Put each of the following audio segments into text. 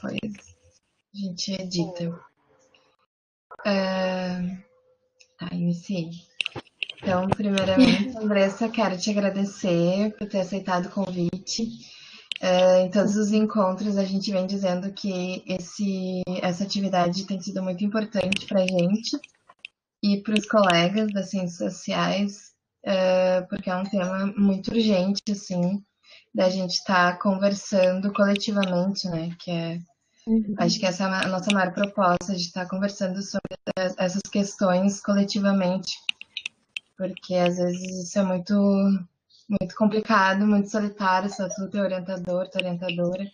Depois a gente edita. Uh, tá, iniciei. Então, primeiramente, Andressa, quero te agradecer por ter aceitado o convite. Uh, em todos os encontros, a gente vem dizendo que esse, essa atividade tem sido muito importante para a gente e para os colegas das ciências sociais, uh, porque é um tema muito urgente, assim, da gente estar tá conversando coletivamente, né? Que é, uhum. acho que essa é a nossa maior proposta, de estar tá conversando sobre essas questões coletivamente, porque às vezes isso é muito, muito complicado, muito solitário, só tu teu orientador, tua orientadora,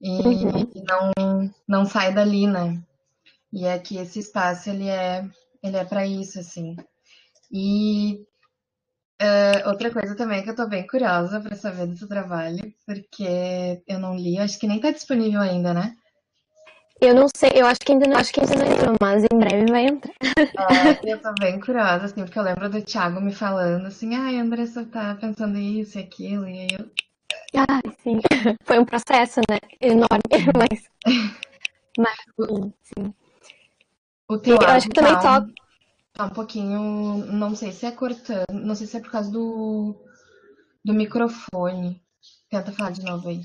e, uhum. e não, não sai dali, né? E aqui esse espaço, ele é, ele é para isso, assim. E Uh, outra coisa também que eu tô bem curiosa para saber do seu trabalho, porque eu não li, acho que nem tá disponível ainda, né? Eu não sei, eu acho que ainda não, acho que ainda não entrou, mas em breve vai entrar. Uh, eu tô bem curiosa, assim, porque eu lembro do Thiago me falando assim, ai, Andressa tá pensando isso e aquilo, e aí eu. Ah, sim. Foi um processo, né? Enorme, mas. mas sim, sim. O teu eu acho que também tá... Tá um pouquinho, não sei se é cortando, não sei se é por causa do, do microfone. Tenta falar de novo aí.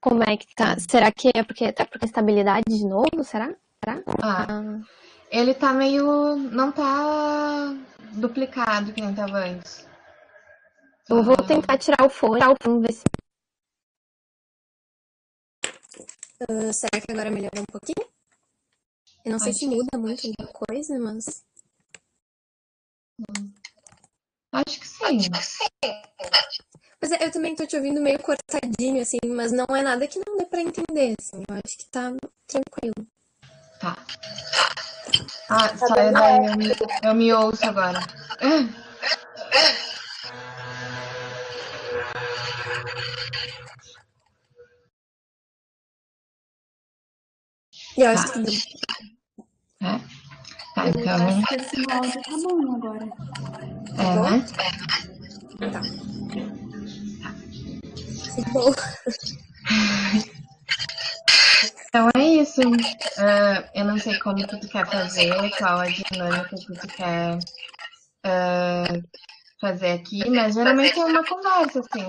Como é que tá? Será que é porque tá porque estabilidade de novo? Será? Será? Ah, ah. Ele tá meio. não tá duplicado que nem tava antes. Eu vou tentar tirar o fone, tirar o fone ver se. Uh, será que agora melhorou um pouquinho? Eu não sei se muda muito alguma coisa, mas. Acho que sim. Acho que sim. Mas é, eu também tô te ouvindo meio cortadinho, assim, mas não é nada que não dê pra entender, assim. Eu acho que tá tranquilo. Tá. Ah, tá sai daí, eu me, eu me ouço agora. Eu acho tá. que. É? Tá, então. Esse áudio tá bom agora. É, né? Tá. tá. Bom. Então é isso. Uh, eu não sei como que tu quer fazer, qual a dinâmica que tu quer uh, fazer aqui, mas geralmente é uma conversa, assim.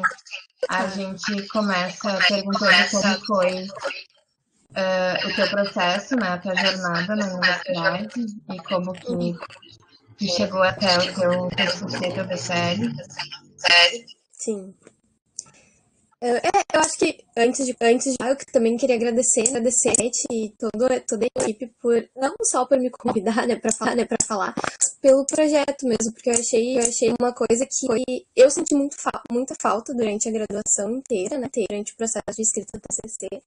A gente começa perguntando como foi uh, o teu processo, né, a tua jornada na universidade e como que, que chegou até o teu TCC, teu BCL. Sim. Uh, é, eu acho que antes de, antes de eu também queria agradecer, agradecer e toda, toda a equipe por não só por me convidar, né, para falar, né, para falar, pelo projeto mesmo, porque eu achei, eu achei uma coisa que foi, eu senti muito fa muita falta durante a graduação inteira, né, durante o processo de escrita do TCC,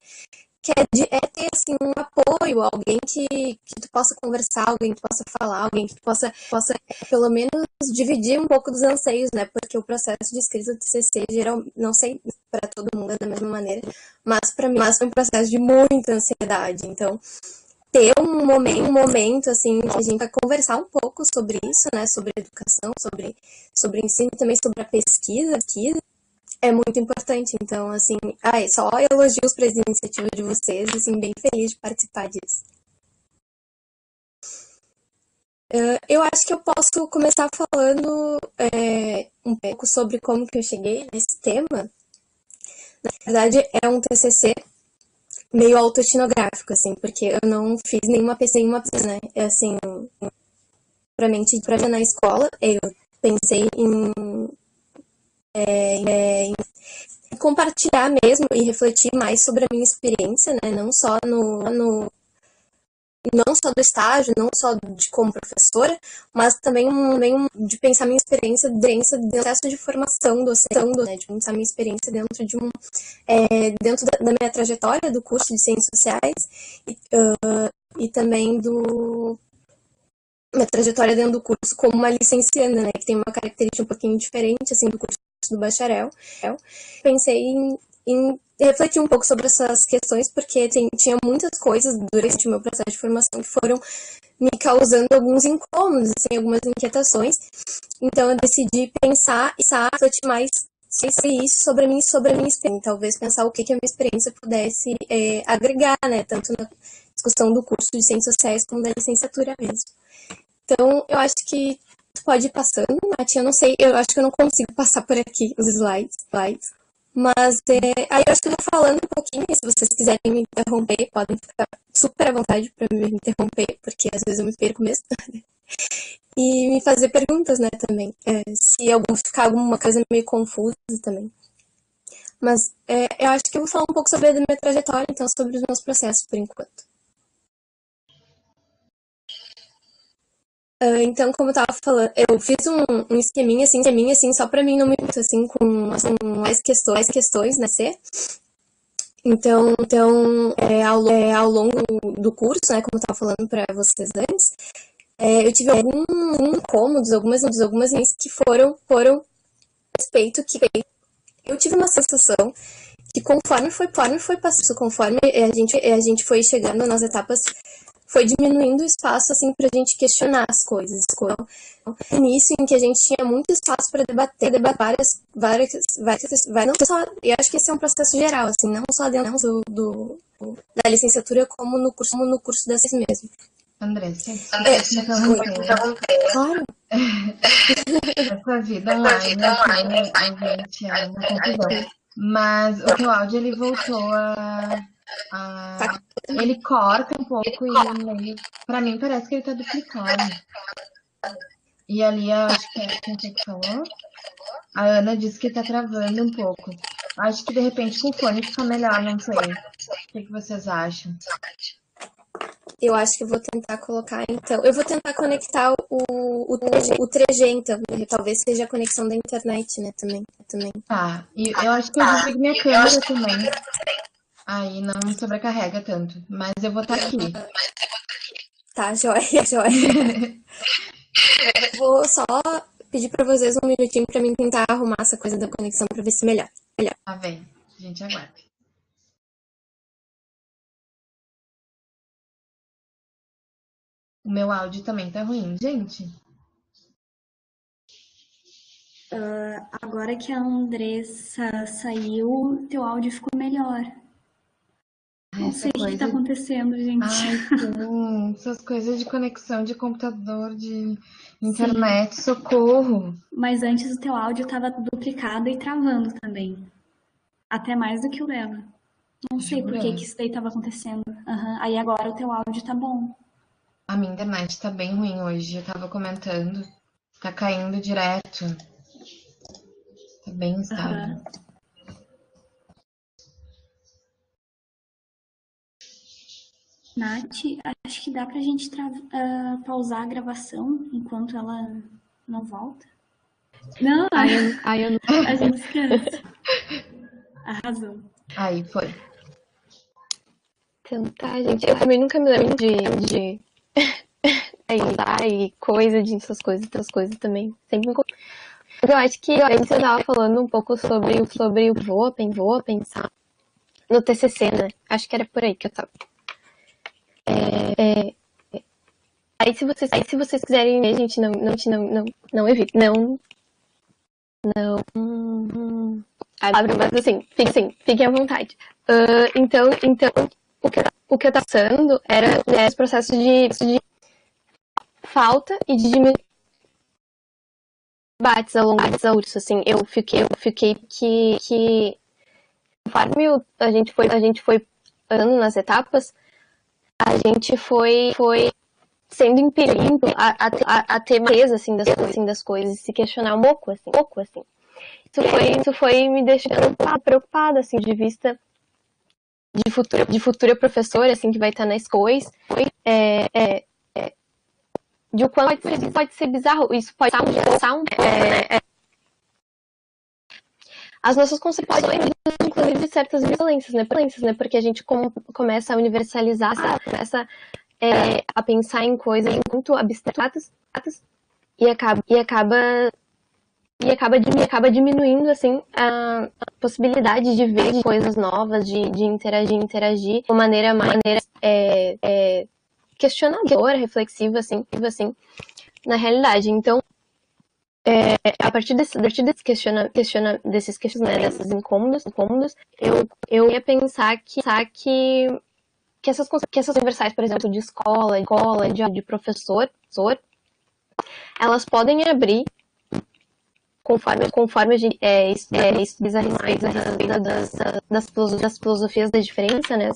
que é, é, ter assim um apoio, alguém que, que tu possa conversar, alguém que possa falar, alguém que possa, possa pelo menos dividir um pouco dos anseios, né? Porque o processo de escrita do TCC, geral, não sei para todo mundo é da mesma maneira, mas para mim mas foi um processo de muita ansiedade. Então, ter um momento, um momento assim que a gente vai conversar um pouco sobre isso, né? Sobre educação, sobre sobre ensino, também sobre a pesquisa, pesquisa é muito importante. Então, assim, ai, só elogios para a iniciativa de vocês, assim, bem feliz de participar disso. Eu acho que eu posso começar falando é, um pouco sobre como que eu cheguei nesse tema. Na verdade, é um TCC meio autoetnográfico, assim, porque eu não fiz nenhuma pesquisa, nenhuma pesquisa, né? É assim, pra mente, pra na escola, eu pensei em é, é, compartilhar mesmo e refletir mais sobre a minha experiência, né? Não só no, no não só do estágio, não só de como professora, mas também, também de pensar minha experiência dentro do processo de formação docente, né, de pensar minha experiência dentro de um é, dentro da, da, minha trajetória do curso de ciências sociais e, uh, e também do minha trajetória dentro do curso como uma licencianda, né, que tem uma característica um pouquinho diferente assim do curso do bacharel. Pensei em, em refletir um pouco sobre essas questões, porque tem, tinha muitas coisas durante o meu processo de formação que foram me causando alguns incômodos, assim, algumas inquietações. Então eu decidi pensar e refletir mais sobre isso, sobre minha, sobre a minha experiência, talvez pensar o que, que a minha experiência pudesse é, agregar, né, tanto na discussão do curso de Ciências Sociais como da licenciatura mesmo. Então, eu acho que pode ir passando, Nath, eu não sei, eu acho que eu não consigo passar por aqui os slides, slides. Mas é, aí eu acho que eu vou falando um pouquinho, se vocês quiserem me interromper, podem ficar super à vontade para me interromper, porque às vezes eu me perco mesmo. e me fazer perguntas, né, também. É, se algum, ficar alguma coisa meio confusa também. Mas é, eu acho que eu vou falar um pouco sobre a minha trajetória, então sobre os meus processos por enquanto. Uh, então, como eu tava falando, eu fiz um, um esqueminha, assim, esqueminha, assim, só pra mim não me assim, com, assim, mais questões, mais questões, né, C. Então, então é, ao, é, ao longo do curso, né, como eu tava falando pra vocês antes, é, eu tive alguns incômodos, algumas, algumas que foram, foram respeito que eu tive uma sensação que conforme foi, conforme foi passando, conforme a gente, a gente foi chegando nas etapas foi diminuindo o espaço assim para a gente questionar as coisas. Então, início em que a gente tinha muito espaço para debater, debater várias, várias, várias, várias não só, eu acho que esse é um processo geral, assim, não só dentro do, do da licenciatura como no curso, como no curso da CIS mesmo. Andressa, é, claro. Essa vida online, a gente é uma confusão. Mas o teu áudio ele voltou a tá. Ele corta um pouco e para mim parece que ele tá duplicado. E ali eu acho que é quem que falou. A Ana disse que tá travando um pouco. Acho que de repente com o fone fica melhor, não sei. O que, que vocês acham? Eu acho que eu vou tentar colocar, então. Eu vou tentar conectar o, o, 3G, o 3G, então. Talvez seja a conexão da internet, né? Também. também. Tá. E eu acho que eu desligo minha câmera também. Aí não me sobrecarrega tanto. Mas eu vou estar tá aqui. Tá, joia, joia. vou só pedir para vocês um minutinho para mim tentar arrumar essa coisa da conexão para ver se melhor. melhor. Tá bem. A gente aguarda. O meu áudio também tá ruim, gente. Uh, agora que a Andressa saiu, teu áudio ficou melhor. Não sei o que está acontecendo, gente. Ai, sim. Essas coisas de conexão de computador, de internet, sim. socorro. Mas antes o teu áudio estava duplicado e travando também. Até mais do que o dela. Não sei por que, que isso daí estava acontecendo. Uhum. Aí agora o teu áudio tá bom. A minha internet tá bem ruim hoje. Eu tava comentando. Tá caindo direto. Tá bem estável. Uhum. Nath, acho que dá pra gente uh, pausar a gravação enquanto ela não volta. Não, ai, eu, ai, eu não... a gente descansa. Arrasou. Aí, foi. Então tá, gente. Eu também nunca me lembro de. de... aí, coisa de essas coisas, essas coisas também. Sempre me. Eu acho que antes eu tava falando um pouco sobre, sobre o vou, vou pensar no TCC, né? Acho que era por aí que eu tava. É, é, aí se vocês, aí se vocês quiserem ver, gente, não, não, não, não, não evite, não, não, hum, abre, mas assim, fiquem, assim, fiquem à vontade. Uh, então, então, o que, o que eu tava passando era, né, os processos de, de falta e de debates ao longo do curso, assim, eu fiquei, eu fiquei que, que conforme a gente foi, a gente foi andando nas etapas, a gente foi, foi sendo impelido a, a, a ter mais assim das, assim, das coisas, se questionar um pouco, assim, um pouco, assim. Isso foi, isso foi me deixando preocupada, assim, de vista de futura, de futura professora, assim, que vai estar na escola, é, é, é, de o quanto pode ser, pode ser bizarro, isso pode ser um, é, é, as nossas concepções, inclusive, de certas violências, né? Violências, né? Porque a gente com, começa a universalizar, começa é, a pensar em coisas muito abstratas e acaba, e acaba e acaba, acaba diminuindo assim a, possibilidade de ver coisas novas, de, de interagir, interagir de maneira maneira, é, é, questionadora, reflexiva, assim, assim, na realidade. Então, é, a partir desse, a partir desse questiona, questiona, desses questionamentos, desses incômodos, incômodos, eu, eu ia pensar que, pensar que, que, essas, que essas universais, por exemplo, de escola, de, escola, de, de professor, professor, elas podem abrir conforme, conforme a é, é, estuda a respeito das, das, das, filosofias da diferença, né?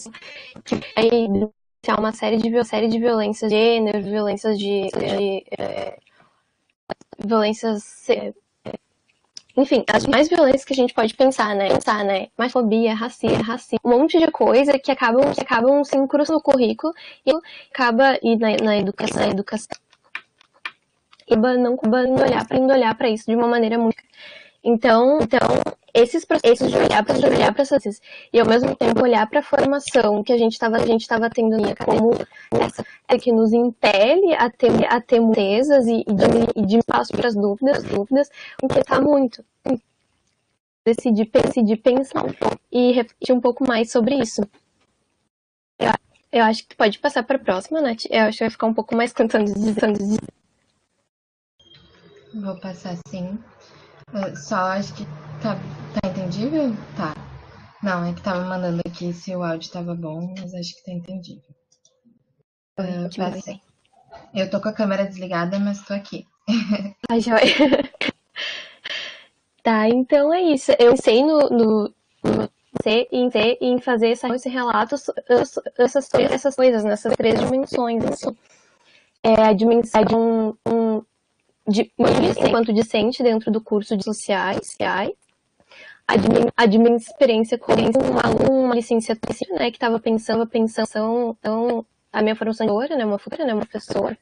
Que aí uma série de, série de violências de gênero, violências de, de é, violências. Enfim, as mais violências que a gente pode pensar, né? Pensar, né? Mais fobia, racismo, um monte de coisa que acabam, que acabam se incrustam no currículo e acaba e na, na educação, na educação acaba não olhar para olhar para isso de uma maneira muito então, então esses processos de olhar para olhar para essas e ao mesmo tempo olhar para a formação que a gente estava a gente estava tendo né, como essa é que nos impele a ter a ter certezas e, e, de, de espaço para as dúvidas dúvidas o que está muito. Decidir decidir pensar e refletir um pouco mais sobre isso. Eu, eu acho que tu pode passar para a próxima Nath. Eu acho que vai ficar um pouco mais cantando vou passar sim. Só acho que tá, tá entendível? Tá. Não, é que tava mandando aqui se o áudio tava bom, mas acho que tá entendível. Uh, passei. Eu tô com a câmera desligada, mas tô aqui. Ai, joia. tá, então é isso. Eu pensei no, no, no em ter em fazer esse relato, essas, essas coisas, nessas três dimensões. Assim. É a dimensão de um, um de, enquanto discente dentro do curso de sociais, admin, experiência com um aluno, uma licenciatura, né, que estava pensando, pensando, então, a minha formação de né, uma futura, né, uma professora.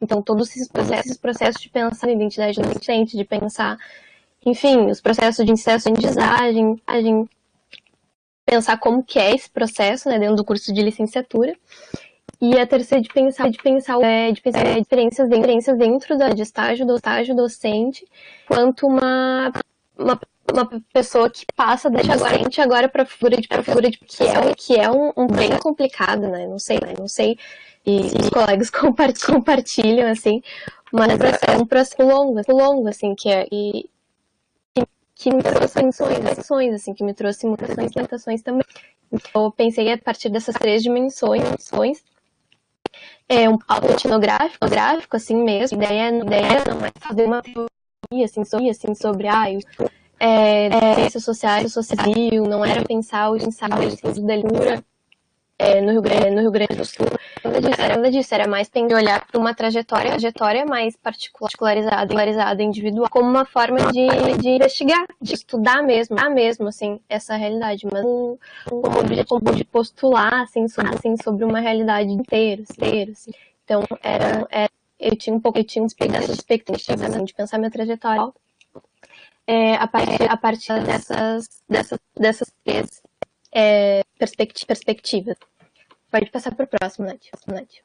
Então, todos esses processos, esses processos de pensar na identidade do docente, de pensar, enfim, os processos de inserção de aprendizagem, pensar como que é esse processo, né, dentro do curso de licenciatura. E a terceira de pensar, de pensar, é, de pensar é, diferenças, diferenças dentro da, de estágio do estágio docente, quanto uma, uma, uma pessoa que passa da docente agora para figura de figura de que é, que é um, um, bem complicado, né? Não sei, né? Não sei. E os colegas compartilham, compartilham assim, mas é um processo longo, longo assim, que é e, que me trouxe tensões, assim, que me trouxe muitas tentações também. Então, eu pensei a partir dessas três dimensões, é um palco etnográfico, gráfico, assim mesmo. A ideia, a ideia não é fazer uma teoria assim, sobre, assim, sobre ah, é, é, ciências sociais, social civil, não era pensar o ensaio da leitura é, no, Rio Grande, no Rio Grande do Sul. Nada disso, era, nada disso, era mais pensar olhar para uma trajetória, trajetória mais particularizada, individual, como uma forma de, de investigar, de estudar mesmo, estudar mesmo, assim, essa realidade, mas como objetivo de postular, assim, sobre, assim, sobre uma realidade inteira, inteira assim. Então, era, era, eu tinha um pouco, eu tinha dessas expectativas, assim, de pensar minha trajetória é, a, partir, a partir dessas, dessas, dessas três é, perspectiva, perspectivas. Pode passar para o próximo, Nath. Nath.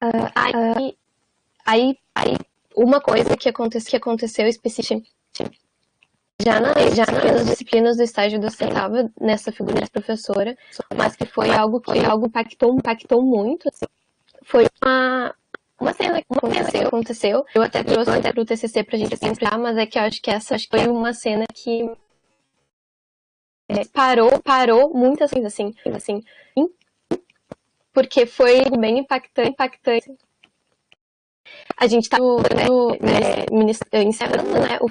Uh, aí, aí, aí, uma coisa que aconteceu, que aconteceu especificamente já, na, já nas disciplinas do estágio do estava nessa figura de professora, mas que foi algo que algo impactou, impactou muito, assim, foi uma, uma cena que aconteceu, aconteceu. Eu até trouxe até pro TCC pra gente pensar, mas é que eu acho que essa acho que foi uma cena que é, parou, parou muitas coisas assim, assim, porque foi bem impactante, impactante. A gente tá no, né, encerrando né, o,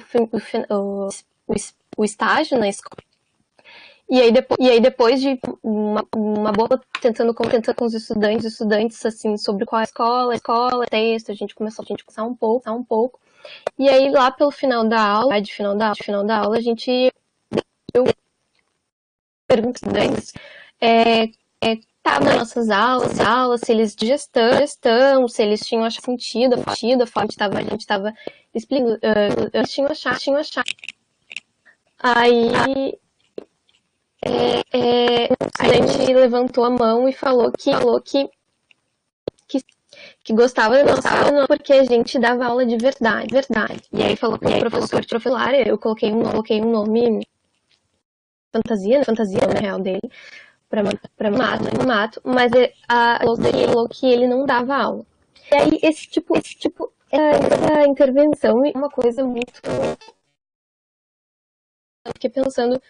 o, o, o estágio na escola e aí, depois, e aí depois de uma, uma boa tentando tentando com os estudantes, estudantes assim sobre qual é a escola, escola, texto, a gente começou a gente conversar um pouco, um pouco. E aí lá pelo final da aula, de final da, de final da aula, a gente eu pergunto estudantes é, é, tá nas nossas aulas, aulas, se eles gestão, gestão, se eles tinham achado sentido, sentido, a gente estava a gente tava explicando, uh, eles tinham achado, tinham achado. Aí é, é, a gente levantou a mão e falou que falou que, que, que gostava da nossa porque a gente dava aula de verdade, verdade. E aí falou com o professor de profilar, eu coloquei um, coloquei um nome fantasia, fantasia na real dele, para mato, mato, mas a ele falou que ele não dava aula. E aí esse tipo, esse tipo, essa intervenção é uma coisa muito eu fiquei pensando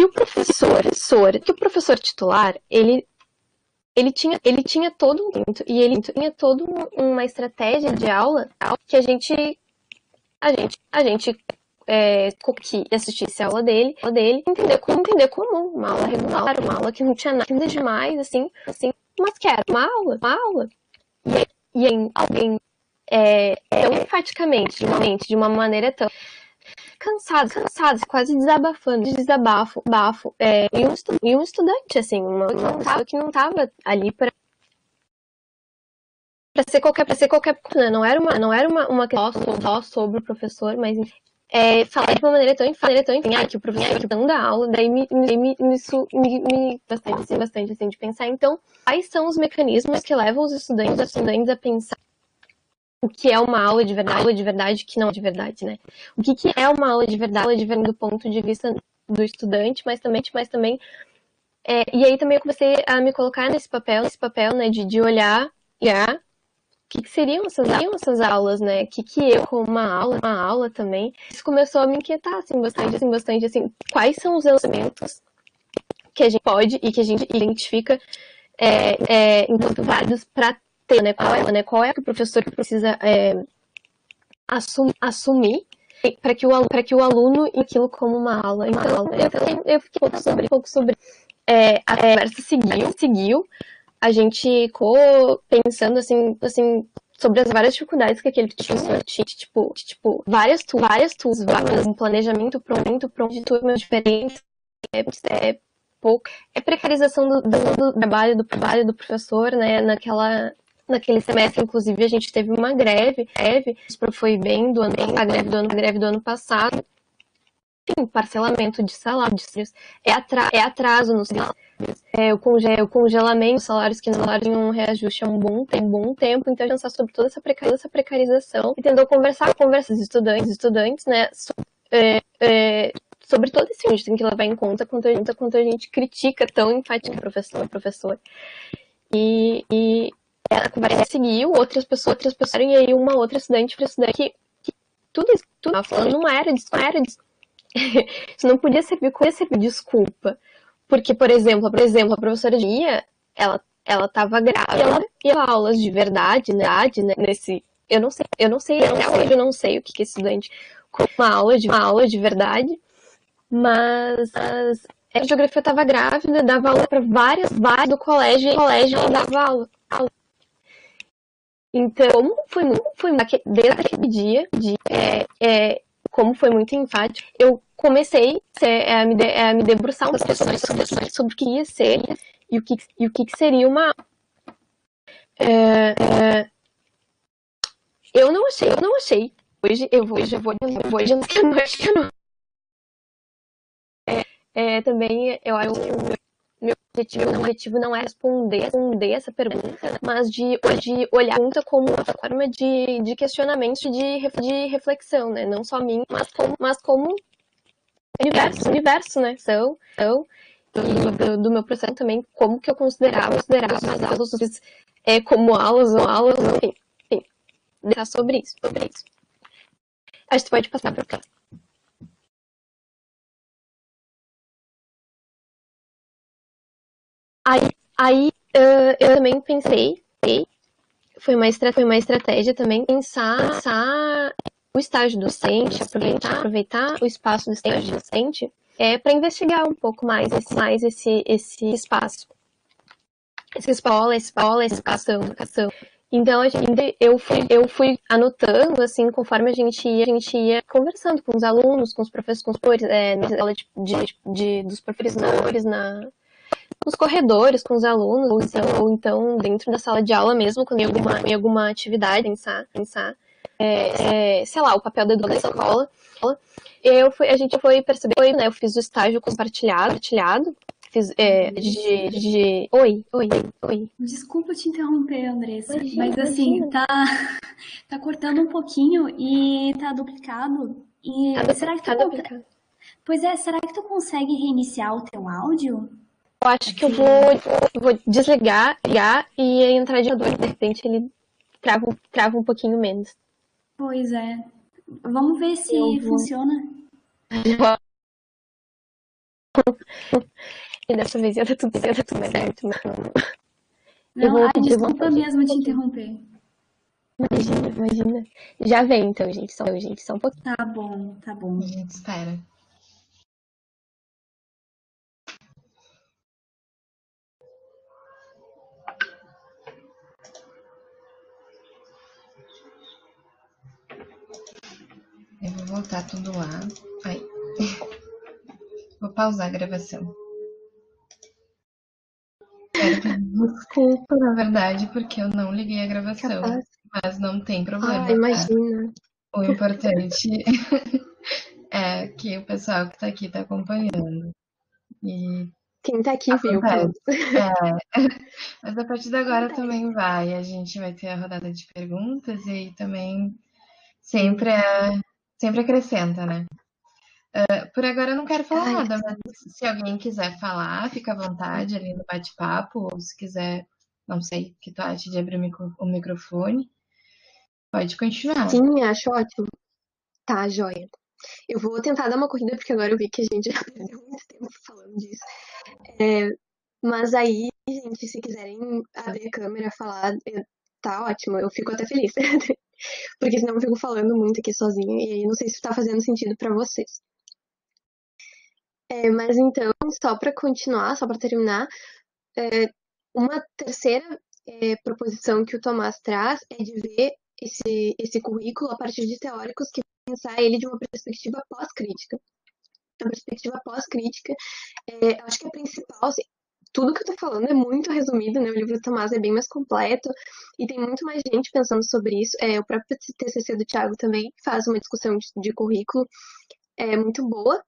e o professor, professor, que o professor titular, ele ele tinha, ele tinha todo um e ele tinha toda uma estratégia de aula que a gente a gente a gente é, que assistisse a aula dele, aula dele, entender como entender como uma aula regular, uma aula que não tinha nada demais, assim, assim, mas que era uma aula, uma aula. E, e alguém é, tão enfaticamente, de uma maneira tão cansados, cansados, quase desabafando, desabafo, bafo, é, e, um e um estudante, assim, uma, uma pessoa que não estava ali para para ser qualquer para ser qualquer coisa, né? não era uma não era uma, uma questão só sobre o professor, mas é, falar de uma maneira tão maneira tão ah, que o professor não dá aula, daí me, me, me, isso me, me bastante, assim, bastante assim de pensar. Então, quais são os mecanismos que levam os estudantes, os estudantes a pensar o que é uma aula de verdade, aula de verdade que não é de verdade, né? O que, que é uma aula de verdade, aula de verdade do ponto de vista do estudante, mas também, mas também é, e aí também eu comecei a me colocar nesse papel, nesse papel, né, de, de olhar, olhar o que, que seriam essas, essas aulas, né? O que, que eu, como uma aula, uma aula também, isso começou a me inquietar, assim, bastante, assim, bastante, assim, quais são os elementos que a gente pode e que a gente identifica é, é, enquanto válidos para ter, né? Qual é, né? Qual é que o professor precisa é, assum, assumir para que, o, que o aluno aquilo como uma aula. Então, eu, eu fiquei um pouco sobre, um pouco sobre é, a conversa seguiu, seguiu, a gente ficou pensando assim, assim sobre as várias dificuldades que aquele professor tinha, tipo, tipo várias, tu, várias tools, várias, um planejamento pronto, pronto de turmas diferentes, é, é pouco, é precarização do, do, do, trabalho, do trabalho do professor, né, naquela, Naquele semestre, inclusive, a gente teve uma greve, greve, foi bem do ano, a greve do ano, greve do ano passado. Enfim, parcelamento de salários, é, atra, é atraso no é, o, o congelamento, salários que não tinham um reajuste há um bom, um bom tempo, então a gente pensar sobre toda essa, precarização, essa precarização e tentou conversar com estudantes, estudantes, né, so, é, é, sobre todo esse a gente tem que levar em conta quanto a gente, quanto a gente critica tão enfática professor, professor. E, e a conversa seguiu, outras pessoas, outras pessoas, e aí uma outra estudante, outra estudante, que, que tudo isso, tudo tava falando não era, não era, isso não podia servir, podia servir desculpa. Porque, por exemplo, por exemplo, a professora Gia, ela, ela tava grávida, e ela ia aulas de verdade, né, né, nesse, eu não sei, eu não sei, até hoje eu não sei o que que estudante com uma aula de, uma aula de verdade, mas, a geografia estava grávida, dava aula para várias, várias do colégio, e colégio ela dava aula. Então, como foi muito, foi desde aquele dia, de, é, é, como foi muito enfático, eu comecei a, me de, a me debruçar um pouco sobre, sobre, o que ia ser e o que, e o que seria uma. É, é, eu não achei, eu não achei. Hoje eu vou, hoje eu vou, eu hoje eu não. É, é, também eu, eu, meu objetivo, meu objetivo não é responder, responder essa pergunta, mas de, de olhar a pergunta como uma forma de, de questionamento, de, de reflexão, né? Não só mim, mas como, mas como universo, universo, né? São, são do, do, meu processo também, como que eu considerava, considerava as aulas é, como aulas ou aulas, enfim, enfim, sobre isso, sobre isso. Acho que pode passar para o próximo. Aí, aí uh, eu também pensei, foi uma, foi uma estratégia também, pensar, pensar o estágio docente, aproveitar, aproveitar o espaço do estágio docente é, para investigar um pouco mais esse, mais esse, esse espaço. Essa escola, escola, educação, educação. Então, gente, eu fui, eu fui anotando, assim, conforme a gente ia, a gente ia conversando com os alunos, com os professores, com os professores, é, na aula de, de, de, dos professores na, nos corredores com os alunos, ou então, ou então dentro da sala de aula mesmo, quando em alguma, em alguma atividade, pensar, pensar é, é, sei lá, o papel da educação da escola. Eu fui, a gente foi perceber, né, eu fiz o estágio compartilhado, compartilhado Fiz, é, de, de, Oi, oi, oi. Desculpa te interromper, Andressa, imagina, mas assim, imagina. tá, tá cortando um pouquinho e tá duplicado. E tá será que tá duplicado. Pois é, será que tu consegue reiniciar o teu áudio? Acho que eu vou, vou desligar, ligar e entrar de dor. De repente ele trava, trava um pouquinho menos. Pois é. Vamos ver se Eu vou- funciona. E dessa vez ia dar tudo certo, tudo certo. Eu Não, vou ai, desculpa coisa. mesmo te interromper. Imagina, imagina. Já vem então, gente. Só, gente, só um pouquinho. Tá bom, tá bom. A gente espera. Voltar tudo lá. Ai. Vou pausar a gravação. Desculpa, na verdade, porque eu não liguei a gravação. Capaz. Mas não tem problema. Ah, tá? imagina. O importante é que o pessoal que tá aqui tá acompanhando. E Quem tá aqui viu. Acontece. pronto. É, mas a partir de agora também vai. A gente vai ter a rodada de perguntas e aí também sempre, é, sempre acrescenta, né? Ah, por agora eu não quero falar Ai, nada, mas se alguém quiser falar, fica à vontade ali no bate-papo, ou se quiser, não sei o que tu acha de abrir o micro- o microfone, pode continuar. Sim, acho ótimo. Tá, joia. Eu vou tentar dar uma corrida, porque agora eu vi que a gente já perdeu muito tempo falando disso. É, mas aí, gente, se quiserem abrir a câmera, falar, tá ótimo, eu fico até feliz. Porque senão eu fico falando muito aqui sozinha, e não sei se tá fazendo sentido pra vocês. É, mas então, só para continuar, só para terminar, é, uma terceira é, proposição que o Tomás traz é de ver esse, esse currículo a partir de teóricos que pensar ele de uma perspectiva pós-crítica. A perspectiva pós-crítica, é, acho que a principal, assim, tudo que eu tô falando é muito resumido, né? O livro do Tomás é bem mais completo e tem muito mais gente pensando sobre isso. É, o próprio TCC do Thiago também faz uma discussão de, de currículo é, muito boa.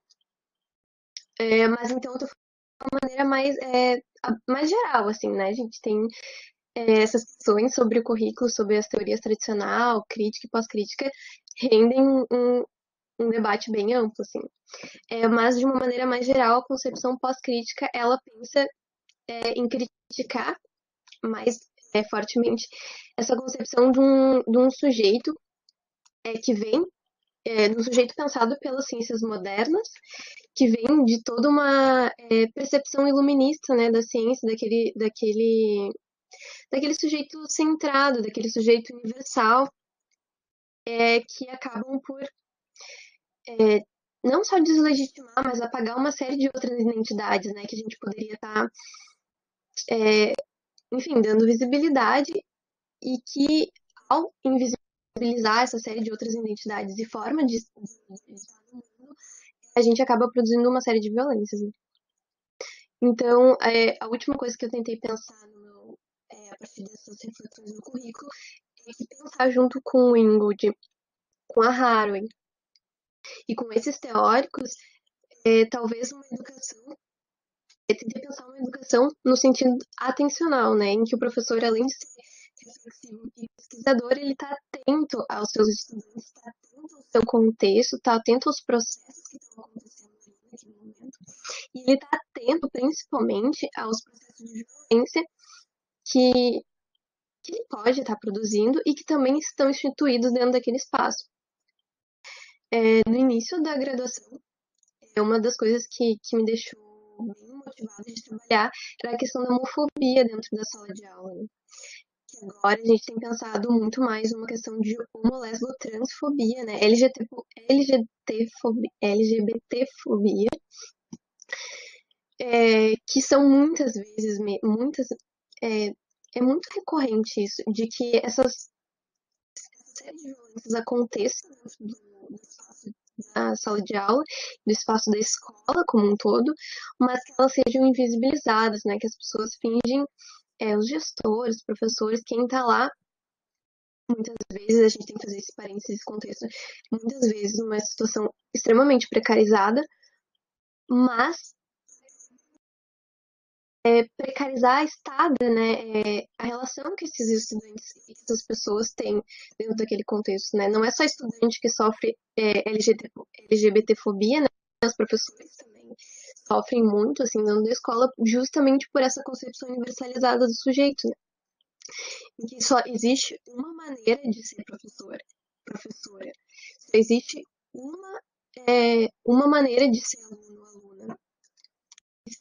É, mas então eu tô falando de uma maneira mais, é, mais geral, assim, né? A gente tem é, essas questões sobre o currículo, sobre as teorias tradicional, crítica e pós-crítica, rendem um, um debate bem amplo, assim. É, mas, de uma maneira mais geral, a concepção pós-crítica, ela pensa é, em criticar mais é, fortemente essa concepção de um, de um sujeito é, que vem, é, de um sujeito pensado pelas ciências modernas, que vem de toda uma é, percepção iluminista, né, da ciência, daquele, daquele, daquele sujeito centrado, daquele sujeito universal, é, que acabam por é, não só deslegitimar, mas apagar uma série de outras identidades, né, que a gente poderia estar, é, enfim, dando visibilidade e que ao invisibilizar essa série de outras identidades e forma de, de, de estar no mundo, a gente acaba produzindo uma série de violências. Né? Então, é, a última coisa que eu tentei pensar no meu, é, a partir dessas reflexões no currículo é que pensar junto com o Ingold, com a Harwin e com esses teóricos, é, talvez uma educação eu tentei pensar uma educação no sentido atencional, né, em que o professor, além de ser reflexivo e pesquisador, ele está atento aos seus estudantes, está atento ao seu contexto, está atento aos processos que estão acontecendo naquele momento, e ele está atento principalmente aos processos de violência que, que ele pode estar produzindo e que também estão instituídos dentro daquele espaço. É, no início da graduação, é uma das coisas que, que me deixou de trabalhar era a questão da homofobia dentro da sala de aula. Né? Agora a gente tem pensado muito mais numa questão de homo-lesbo-transfobia, né? LGBT, LGBTfobia, LGBTfobia é, que são muitas vezes, muitas, é, é muito recorrente isso, de que essas, essa série de violências aconteçam dentro do, do espaço da sala de aula, do espaço da escola como um todo, mas que elas sejam invisibilizadas, né? Que as pessoas fingem, é, os gestores, os professores, quem está lá, muitas vezes a gente tem que fazer esse parênteses, esse contexto, muitas vezes numa situação extremamente precarizada, mas é, precarizar a estada, né, é, a relação que esses estudantes e essas pessoas têm dentro daquele contexto, né, não é só estudante que sofre é, LGBT, LGBTfobia, né, os professores também sofrem muito, assim, dentro da escola, justamente por essa concepção universalizada do sujeito, né? Em que só existe uma maneira de ser professor, professora. Só existe uma, é, uma maneira de ser aluno, aluna.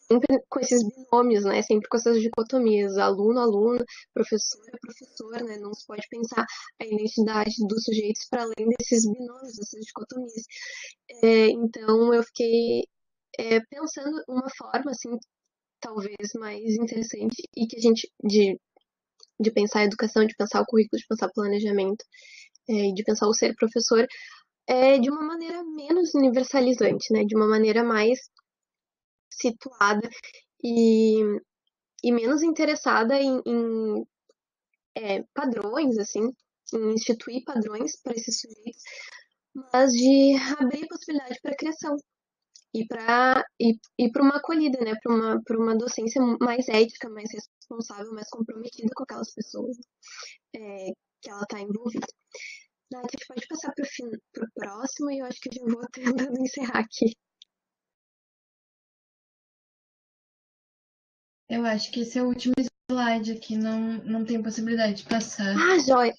Sempre com esses binômios, né? Sempre com essas dicotomias, aluno, aluna, professor, professor, né? Não se pode pensar a identidade dos sujeitos para além desses binômios, dessas dicotomias. É, então, eu fiquei é, pensando uma forma, assim, talvez mais interessante e que a gente, de, de pensar a educação, de pensar o currículo, de pensar o planejamento, é, de pensar o ser professor, é, de uma maneira menos universalizante, né? De uma maneira mais situada e, e menos interessada em, em é, padrões, assim, em instituir padrões para esses sujeitos, mas de abrir possibilidade para criação e para e, e uma acolhida, né, para uma uma docência mais ética, mais responsável, mais comprometida com aquelas pessoas é, que ela está envolvida. Nath, a gente pode passar para o próximo e eu acho que eu já vou tentando encerrar aqui. Eu acho que esse é o último slide aqui, não, não tem possibilidade de passar. Ah, joia!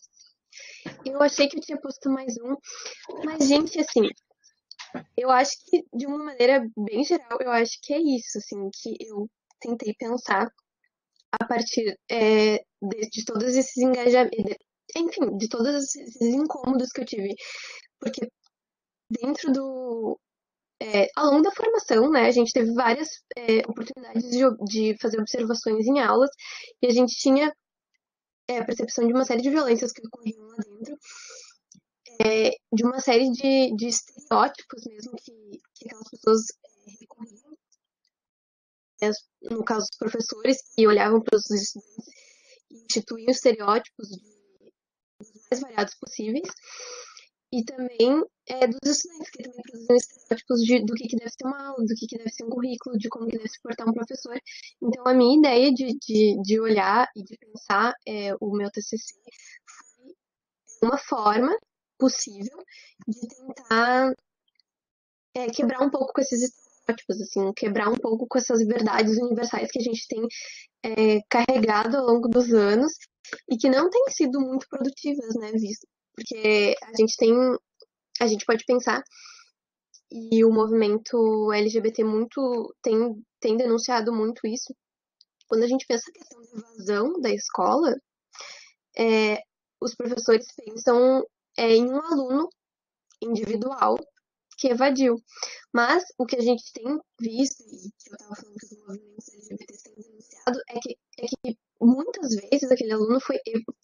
Eu achei que eu tinha posto mais um, mas, gente, assim, eu acho que, de uma maneira bem geral, eu acho que é isso, assim, que eu tentei pensar a partir é, de, de todos esses engajamentos, enfim, de todos esses incômodos que eu tive. Porque dentro do. É, ao longo da formação, né, a gente teve várias é, oportunidades de, de, fazer observações em aulas e a gente tinha é, a percepção de uma série de violências que ocorriam lá dentro, é, de uma série de, de estereótipos mesmo que, que aquelas pessoas é, recorriam, é, no caso dos professores, que olhavam para os estudantes e instituíam estereótipos de mais variados possíveis. E também é, dos estudantes, que também produzem estereótipos de, do que, que deve ser uma aula, do que, que deve ser um currículo, de como que deve se portar um professor. Então, a minha ideia de, de, de olhar e de pensar é, o meu TCC foi uma forma possível de tentar é, quebrar um pouco com esses estereótipos, assim, quebrar um pouco com essas verdades universais que a gente tem é, carregado ao longo dos anos e que não têm sido muito produtivas, né, visto, porque a gente tem, a gente pode pensar e o movimento LGBT muito tem, tem denunciado muito isso. Quando a gente pensa a questão de evasão da escola, é, os professores pensam é, em um aluno individual que evadiu. Mas o que a gente tem visto, e que eu estava falando que os movimentos LGBT têm denunciado, é que, é que muitas vezes aquele aluno foi,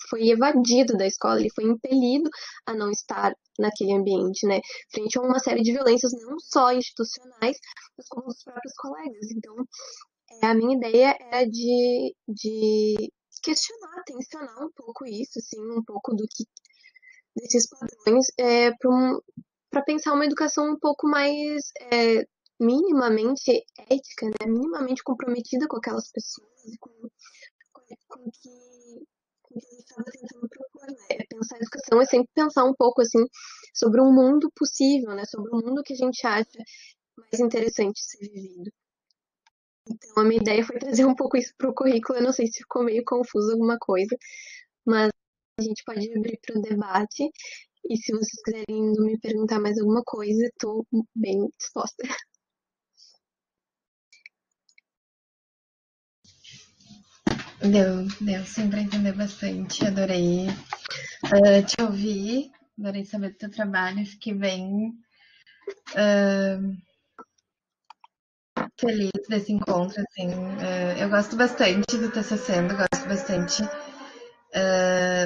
foi evadido da escola, ele foi impelido a não estar naquele ambiente, né? Frente a uma série de violências não só institucionais, mas como dos próprios colegas. Então, é, a minha ideia era de, de questionar, tensionar um pouco isso, assim, um pouco do que desses padrões é, para um, pensar uma educação um pouco mais é, minimamente ética, né? minimamente comprometida com aquelas pessoas e com o que, que a gente estava tentando propor, né? É pensar a educação é sempre pensar um pouco assim sobre um mundo possível, né? Sobre um mundo que a gente acha mais interessante ser vivido. Então a minha ideia foi trazer um pouco isso para o currículo. Eu não sei se ficou meio confuso alguma coisa, mas a gente pode abrir para o debate. E se vocês quiserem me perguntar mais alguma coisa, estou bem disposta. Deu, deu sim para entender bastante. Adorei uh, te ouvir, adorei saber do teu trabalho, fiquei bem uh, feliz desse encontro. Assim. Uh, eu gosto bastante do TCC, eu gosto bastante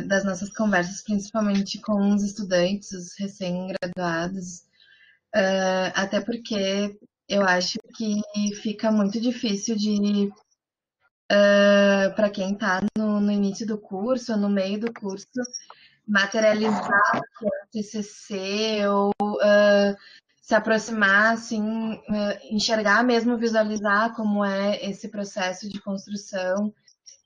das nossas conversas, principalmente com os estudantes, os recém-graduados, até porque eu acho que fica muito difícil de uh, para quem está no, no, início do curso, no meio do curso, materializar o é TCC ou uh, se aproximar, assim, uh, enxergar mesmo, visualizar como é esse processo de construção.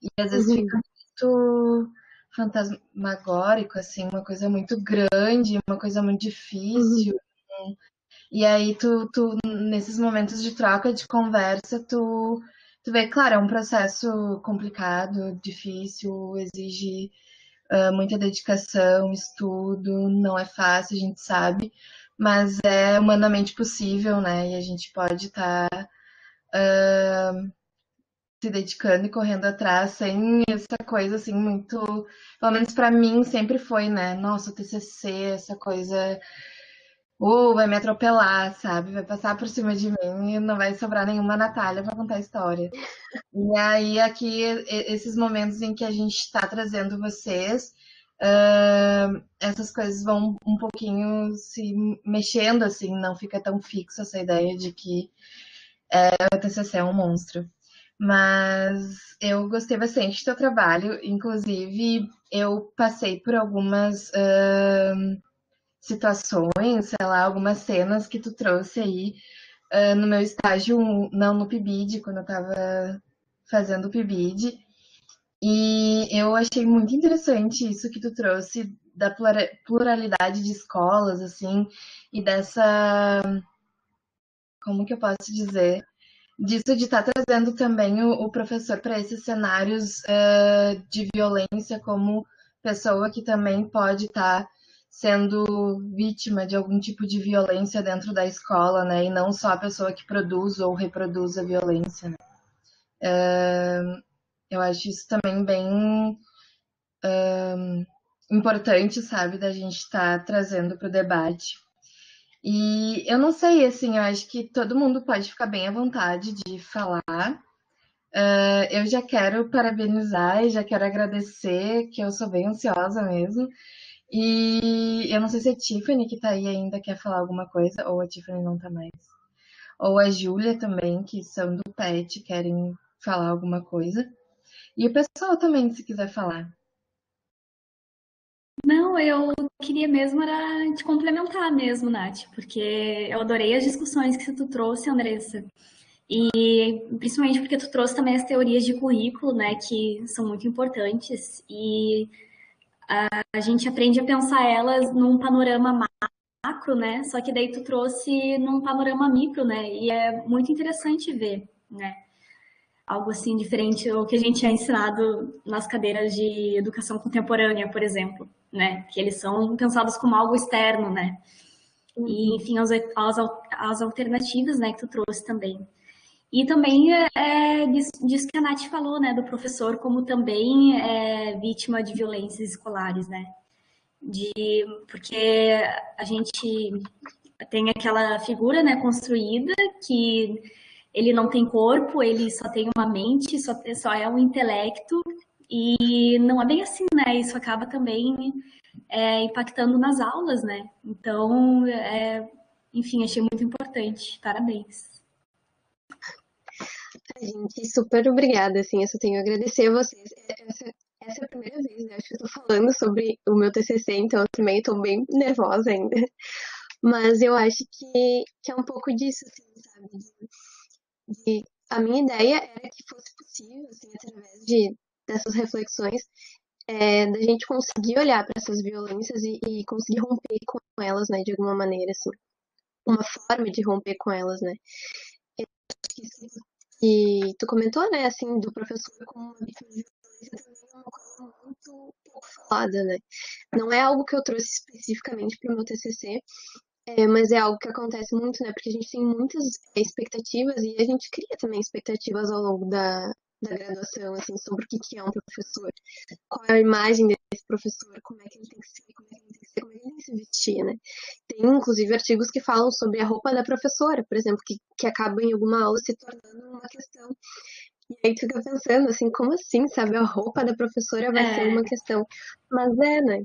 E às vezes uhum. fica muito fantasmagórico, assim, uma coisa muito grande, uma coisa muito difícil. Uhum. E aí tu, tu nesses momentos de troca, de conversa, tu, tu vê, claro, é um processo complicado, difícil, exige uh, muita dedicação, estudo, não é fácil, a gente sabe, mas é humanamente possível, né? E a gente pode estar tá, uh, se dedicando e correndo atrás sem essa coisa assim muito, pelo menos para mim sempre foi, né? Nossa, o TCC, essa coisa ou vai me atropelar, sabe? Vai passar por cima de mim e não vai sobrar nenhuma Natália para contar a história. E aí, aqui, esses momentos em que a gente está trazendo vocês, uh, essas coisas vão um pouquinho se mexendo, assim, não fica tão fixa essa ideia de que é, o TCC é um monstro. Mas eu gostei bastante do teu trabalho, inclusive eu passei por algumas. Uh, situações, sei lá, algumas cenas que tu trouxe aí uh, no meu estágio, não no PIBID, quando eu estava fazendo o PIBID. E eu achei muito interessante isso que tu trouxe da pluralidade de escolas, assim, e dessa. Como que eu posso dizer? Disso de estar tá trazendo também o, o professor para esses cenários uh, de violência como pessoa que também pode estar tá sendo vítima de algum tipo de violência dentro da escola, né? E não só a pessoa que produz ou reproduz a violência. Né? Uh, eu acho isso também bem uh, importante, sabe, da gente estar tá trazendo para o debate. E eu não sei, assim, eu acho que todo mundo pode ficar bem à vontade de falar. Uh, eu já quero parabenizar e já quero agradecer, que eu sou bem ansiosa mesmo. E eu não sei se a Tiffany, que tá aí ainda, quer falar alguma coisa, ou a Tiffany não tá mais. Ou a Júlia também, que são do PET, querem falar alguma coisa. E o pessoal também, se quiser falar. Não, eu queria mesmo era te complementar mesmo, Nath, porque eu adorei as discussões que tu trouxe, Andressa. E principalmente porque tu trouxe também as teorias de currículo, né, que são muito importantes. E a gente aprende a pensar elas num panorama macro, né? Só que daí tu trouxe num panorama micro, né? E é muito interessante ver, né? Algo assim diferente do que a gente é ensinado nas cadeiras de educação contemporânea, por exemplo, né? Que eles são pensados como algo externo, né? E, enfim, as, as, as alternativas, né, que tu trouxe também. E também é, disso, disso, que a Nath falou, né, do professor como também é vítima de violências escolares, né? De, porque a gente tem aquela figura, né, construída que ele não tem corpo, ele só tem uma mente, só, só é um intelecto, e não é bem assim, né? Isso acaba também é, impactando nas aulas, né? Então, é, enfim, achei muito importante. Parabéns. Gente, super obrigada, assim, eu só tenho a agradecer a vocês. Essa, essa é a primeira vez, né, acho que eu tô falando sobre o meu TCC, então eu também tô bem nervosa ainda. Mas eu acho que, que é um pouco disso, assim, sabe? De, de, a minha ideia era que fosse possível, assim, através de, dessas reflexões, é, da gente conseguir olhar para essas violências e, e, conseguir romper com elas, né, de alguma maneira, assim. Uma forma de romper com elas, né. E tu comentou, né, assim, do professor com uma violência também é uma coisa muito pouco falada, né? Não é algo que eu trouxe especificamente para o meu TCC, é, mas é algo que acontece muito, né? Porque a gente tem muitas expectativas e a gente cria também expectativas ao longo da, da graduação, assim, sobre o que é um professor, qual é a imagem desse professor, como é que ele tem que ser, como é que ele tem que ser, como é que ele tem que se vestir, né? Tem, inclusive, artigos que falam sobre a roupa da professora, por exemplo, que, que acaba em alguma aula se tornando uma questão. E aí tu fica pensando, assim, como assim, sabe? A roupa da professora vai é. ser uma questão. Mas é, né?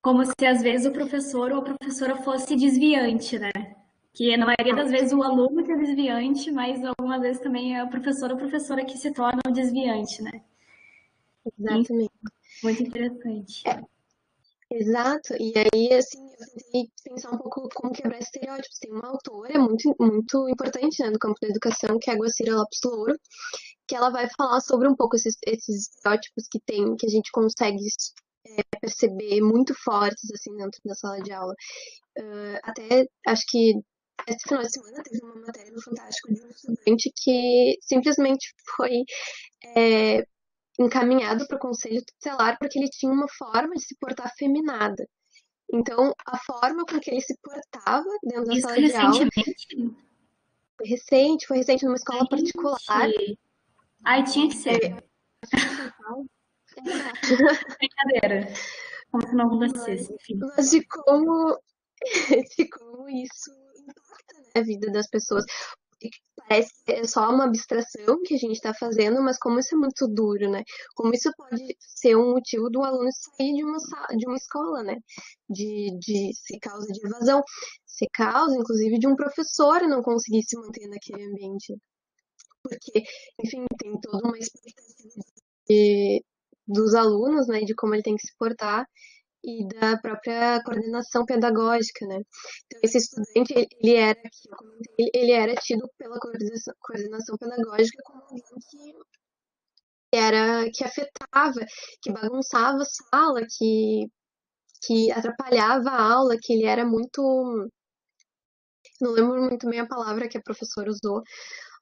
Como se às vezes o professor ou a professora fosse desviante, né? Que na maioria das vezes o aluno que é desviante, mas algumas vezes também é o professor ou professora que se torna o desviante, né? Exatamente. Muito interessante. É. Exato, e aí, assim, eu tentei pensar um pouco como quebrar estereótipos. Tem uma autora muito, muito importante, né, do campo da educação, que é a Guacira Lopes Louro, que ela vai falar sobre um pouco esses, esses estereótipos que tem, que a gente consegue é, perceber muito fortes, assim, dentro da sala de aula. Uh, até, acho que esse final de semana teve uma matéria no Fantástico de um estudante que simplesmente foi é, encaminhado para o conselho tutelar porque ele tinha uma forma de se portar afeminada. Então, a forma com que ele se portava dentro da Isso sala de aula recentemente? foi recente, foi recente numa escola particular. Ai, tinha que ser. Brincadeira. Como se não acontecesse. Mas de como, de como isso impacta né, a vida das pessoas. Parece que é só uma abstração que a gente está fazendo, mas como isso é muito duro, né? Como isso pode ser um motivo do aluno sair de uma, de uma escola, né? De, de ser causa de evasão, ser causa, inclusive, de um professor não conseguir se manter naquele ambiente. Porque, enfim, tem toda uma expectativa de, dos alunos, né? De como ele tem que se portar e da própria coordenação pedagógica, né? Então, esse estudante, ele era, ele era tido pela coordenação, pedagógica como alguém que era, que afetava, que bagunçava a sala, que, que atrapalhava a aula, que ele era muito... Não lembro muito bem a palavra que a professora usou,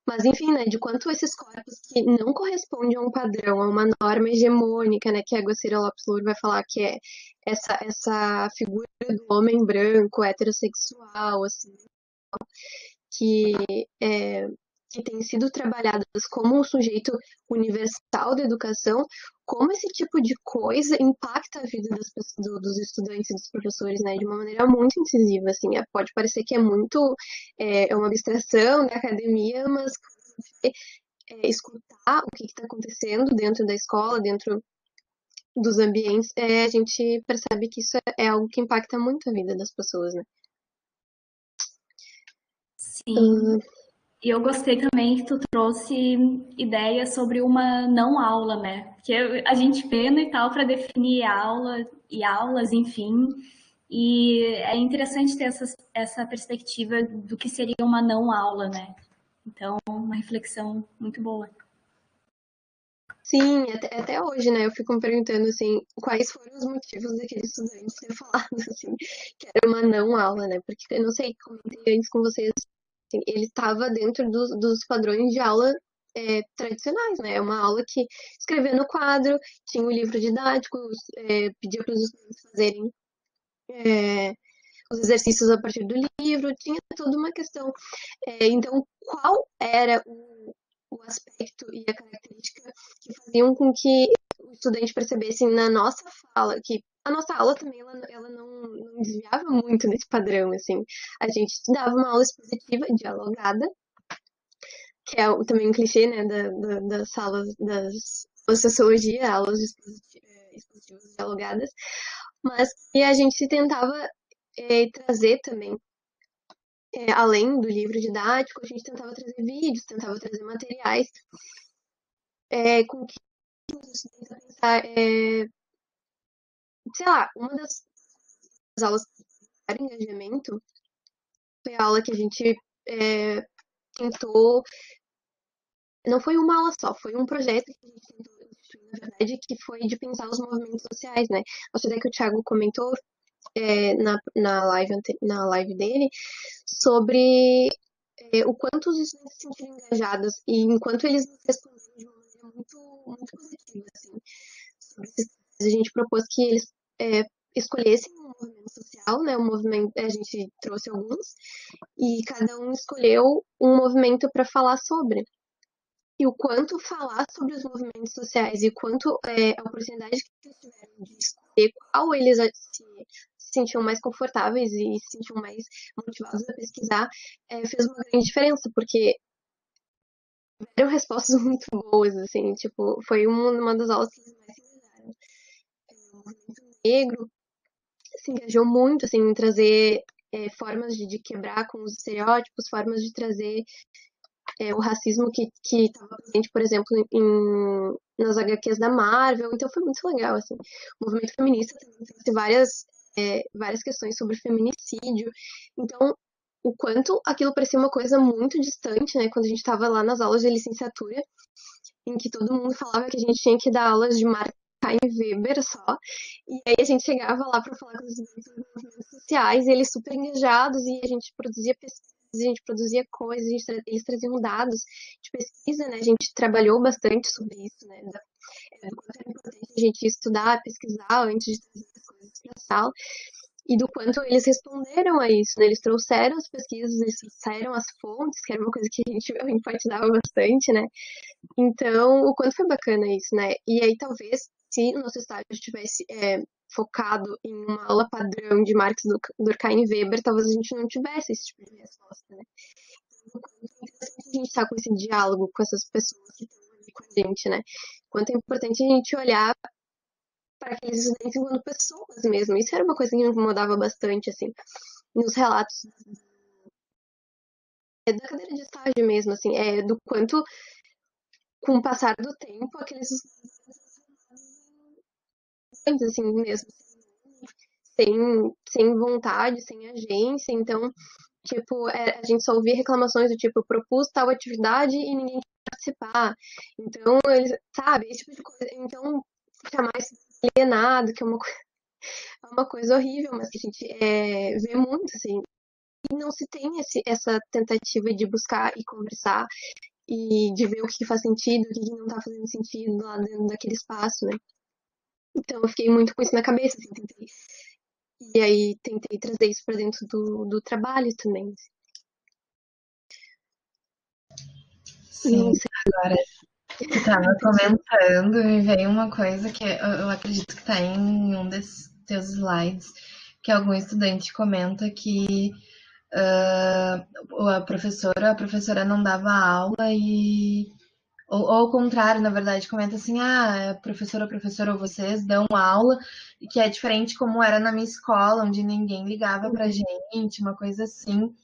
mas, enfim, né, de quanto esses corpos que não correspondem a um padrão, a uma norma hegemônica, né, que a Guacira Lopes Louro vai falar que é essa, essa figura do homem branco, heterossexual, assim, que, é, que tem sido trabalhadas como um sujeito universal da educação, como esse tipo de coisa impacta a vida das, do, dos estudantes e dos professores, né, de uma maneira muito incisiva, assim, é, pode parecer que é muito, é, é uma abstração da academia, mas é, escutar o que está acontecendo dentro da escola, dentro dos ambientes, é, a gente percebe que isso é, é, algo que impacta muito a vida das pessoas, né. Sim. Uh, e eu gostei também que tu trouxe ideias sobre uma não aula, né? Porque a gente pena e tal para definir aula e aulas, enfim. E é interessante ter essa, essa perspectiva do que seria uma não aula, né? Então, uma reflexão muito boa. Sim, até, até hoje, né? Eu fico me perguntando, assim, quais foram os motivos daquele estudante ter falado, assim, que era uma não aula, né? Porque eu não sei, comentei antes com vocês Assim, ele estava dentro dos, dos padrões de aula é, tradicionais, né? É uma aula que escrevia no quadro, tinha o um livro didático, é, pedia para os estudantes fazerem é, os exercícios a partir do livro, tinha toda uma questão. É, então, qual era o, o aspecto e a característica que faziam com que o estudante percebesse na nossa fala que a nossa aula também ela, ela não, não desviava muito nesse padrão, assim. A gente dava uma aula expositiva, dialogada, que é também um clichê, né, da, da, das salas das, da sociologia, aulas expositivas dialogadas, mas e a gente tentava é, trazer também, é, além do livro didático, a gente tentava trazer vídeos, tentava trazer materiais é, com que pensar, é, sei lá, uma das aulas de engajamento foi a aula que a gente é, tentou. Não foi uma aula só, foi um projeto que a gente tentou instituir, na verdade, que foi de pensar os movimentos sociais, né? Acho até que o Thiago comentou é, na, na, live, na live dele sobre é, o quanto os estudantes se sentiram engajados e enquanto eles responderam de uma maneira muito, muito positiva, assim, a gente propôs que eles é, escolhessem um movimento social, né? Um movimento, a gente trouxe alguns, e cada um escolheu um movimento para falar sobre. E o quanto falar sobre os movimentos sociais e quanto é, a oportunidade que eles tiveram de escolher qual eles se, se sentiam mais confortáveis e se sentiam mais motivados a pesquisar, é, fez uma grande diferença, porque tiveram respostas muito boas, assim, tipo, foi uma, uma das aulas que mais se enganaram. É, o movimento negro se engajou muito assim, em trazer é, formas de, de, quebrar com os estereótipos, formas de trazer é, o racismo que estava presente, por exemplo, em, nas HQs da Marvel. Então foi muito legal. Assim. O movimento feminista trouxe várias, é, várias questões sobre feminicídio. Então, o quanto aquilo parecia uma coisa muito distante, né? Quando a gente estava lá nas aulas de licenciatura, em que todo mundo falava que a gente tinha que dar aulas de marca em Weber só. E aí a gente chegava lá para falar com os movimentos sociais, e eles super engajados, e a gente produzia pesquisas a gente produzia coisas, gente, eles traziam dados de pesquisa, né? A gente trabalhou bastante sobre isso, né? Da, é, quanto era importante a gente estudar, pesquisar antes de trazer as coisas para a sala e do quanto eles responderam a isso, né? Eles trouxeram as pesquisas, eles trouxeram as fontes, que era uma coisa que a gente enfatizava bastante, né? Então, o quanto foi bacana isso, né? E aí, talvez, se o nosso estágio tivesse é, focado em uma aula padrão de Marx, Durkheim e Weber, talvez a gente não tivesse esse tipo de resposta, né? Então, é interessante a gente estar com esse diálogo com essas pessoas que estão ali com a gente, né? Quanto é importante a gente olhar para aqueles estudantes enquanto pessoas mesmo. Isso era uma coisa que me incomodava bastante, assim, nos relatos é da cadeira de estágio mesmo, assim, é do quanto, com o passar do tempo, aqueles estudantes, assim, mesmo, sem, sem vontade, sem agência, então, tipo, é, a gente só ouvia reclamações do tipo, propus tal atividade e ninguém quer participar. Então, eles, sabe, esse tipo de coisa. Então, chamar esse alienado, que é uma, é uma coisa horrível, mas que a gente é, vê muito, assim. E não se tem esse, essa tentativa de buscar e conversar e de ver o que faz sentido, o que não tá fazendo sentido lá dentro daquele espaço, né? Então eu fiquei muito com isso na cabeça, assim, tentei. E aí tentei trazer isso para dentro do, do trabalho também. Sim, agora Tu estava comentando e veio uma coisa que eu acredito que está em um desses teus slides, que algum estudante comenta que uh, a professora, a professora não dava aula e ou, ou ao contrário, na verdade, comenta assim, ah, professora, professora, vocês dão aula, que é diferente como era na minha escola, onde ninguém ligava pra gente, uma coisa assim.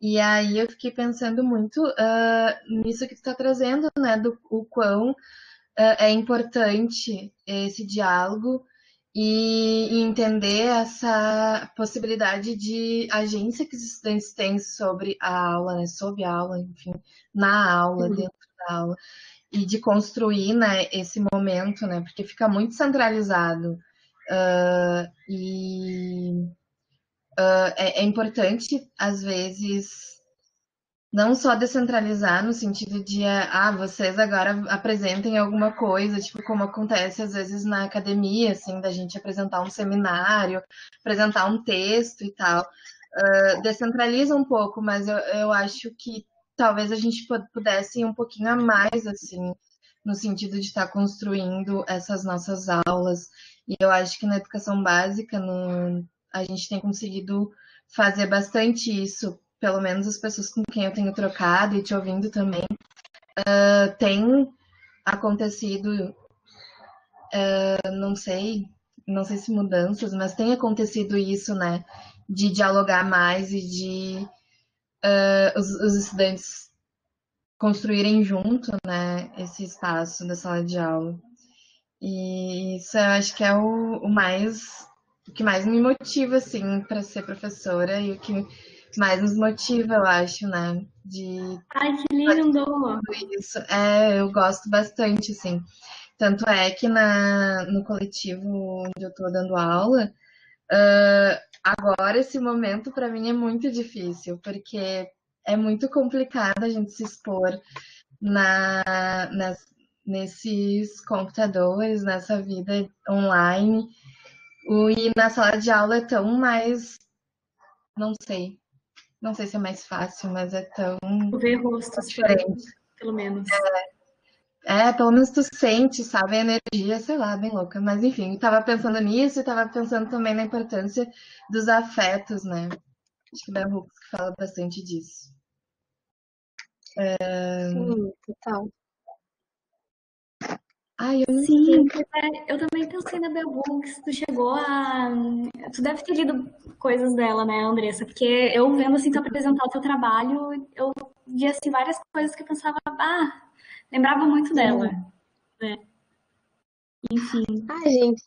E aí eu fiquei pensando muito uh, nisso que tu está trazendo, né? Do o quão uh, é importante esse diálogo e, e, entender essa possibilidade de agência que os estudantes têm sobre a aula, né? Sobre a aula, enfim, na aula, uhum. dentro E de construir, né, esse momento, né? Porque fica muito centralizado. Uh, e uh, é, é importante, às vezes, não só descentralizar no sentido de, ah, vocês agora apresentem alguma coisa, tipo como acontece às vezes na academia, assim, da gente apresentar um seminário, apresentar um texto e tal. Uh, descentraliza um pouco, mas eu, eu acho que talvez a gente pudesse ir um pouquinho a mais, assim, no sentido de estar construindo essas nossas aulas. E eu acho que na educação básica, no, a gente tem conseguido fazer bastante isso, pelo menos as pessoas com quem eu tenho trocado e te ouvindo também, uh, tem acontecido, uh, não sei, não sei se mudanças, mas tem acontecido isso, né? De dialogar mais e de uh, os, os, estudantes construírem junto, né? Esse espaço da sala de aula. E isso eu acho que é o, o mais o que mais me motiva, assim, para ser professora e o que mais nos motiva, eu acho, né? De. Ai, que lindo! Isso. É, eu gosto bastante, assim. Tanto é que na, no coletivo onde eu estou dando aula, uh, agora esse momento para mim é muito difícil, porque é muito complicado a gente se expor na, nas, nesses computadores, nessa vida online. O ir na sala de aula é tão mais. Não sei. Não sei se é mais fácil, mas é tão. Ver rostos diferente. Pelo menos. É, é, pelo menos tu sente, sabe? A energia, sei lá, bem louca. Mas enfim, eu tava pensando nisso e tava pensando também na importância dos afetos, né? Acho que o Bell Hooks fala bastante disso. É... Sim, total. Ai, eu Sim, é, eu também pensei na Bell Hooks. Tu chegou a. Tu deve ter lido coisas dela, né, Andressa? Porque eu vendo assim tu apresentar o teu trabalho, eu vi assim, várias coisas que eu pensava, ah, lembrava muito dela. Né? Enfim. Ai, gente,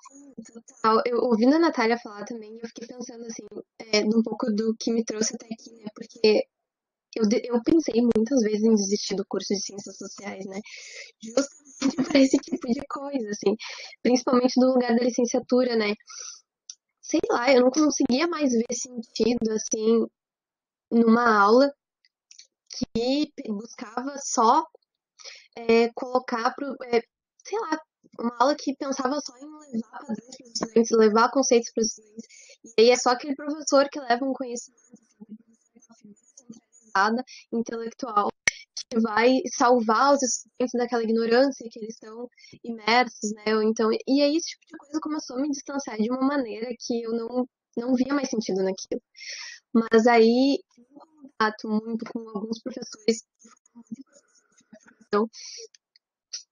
total. Eu ouvindo a Natália falar também, eu fiquei pensando assim, é, um pouco do que me trouxe até aqui, né? Porque eu, eu pensei muitas vezes em desistir do curso de ciências sociais, né? Justamente para esse tipo de coisa, assim. Principalmente do lugar da licenciatura, né? Sei lá, eu não conseguia mais ver sentido, assim, numa aula que buscava só é, colocar pro, é, sei lá, uma aula que pensava só em levar para os estudantes, levar conceitos para os estudantes. E aí é só aquele professor que leva um conhecimento assim, centralizada, intelectual, que vai salvar os estudantes daquela ignorância que eles estão imersos, né? Então, e aí esse tipo de coisa começou a me distanciar de uma maneira que eu não, não via mais sentido naquilo. Mas aí, um contato muito com alguns professores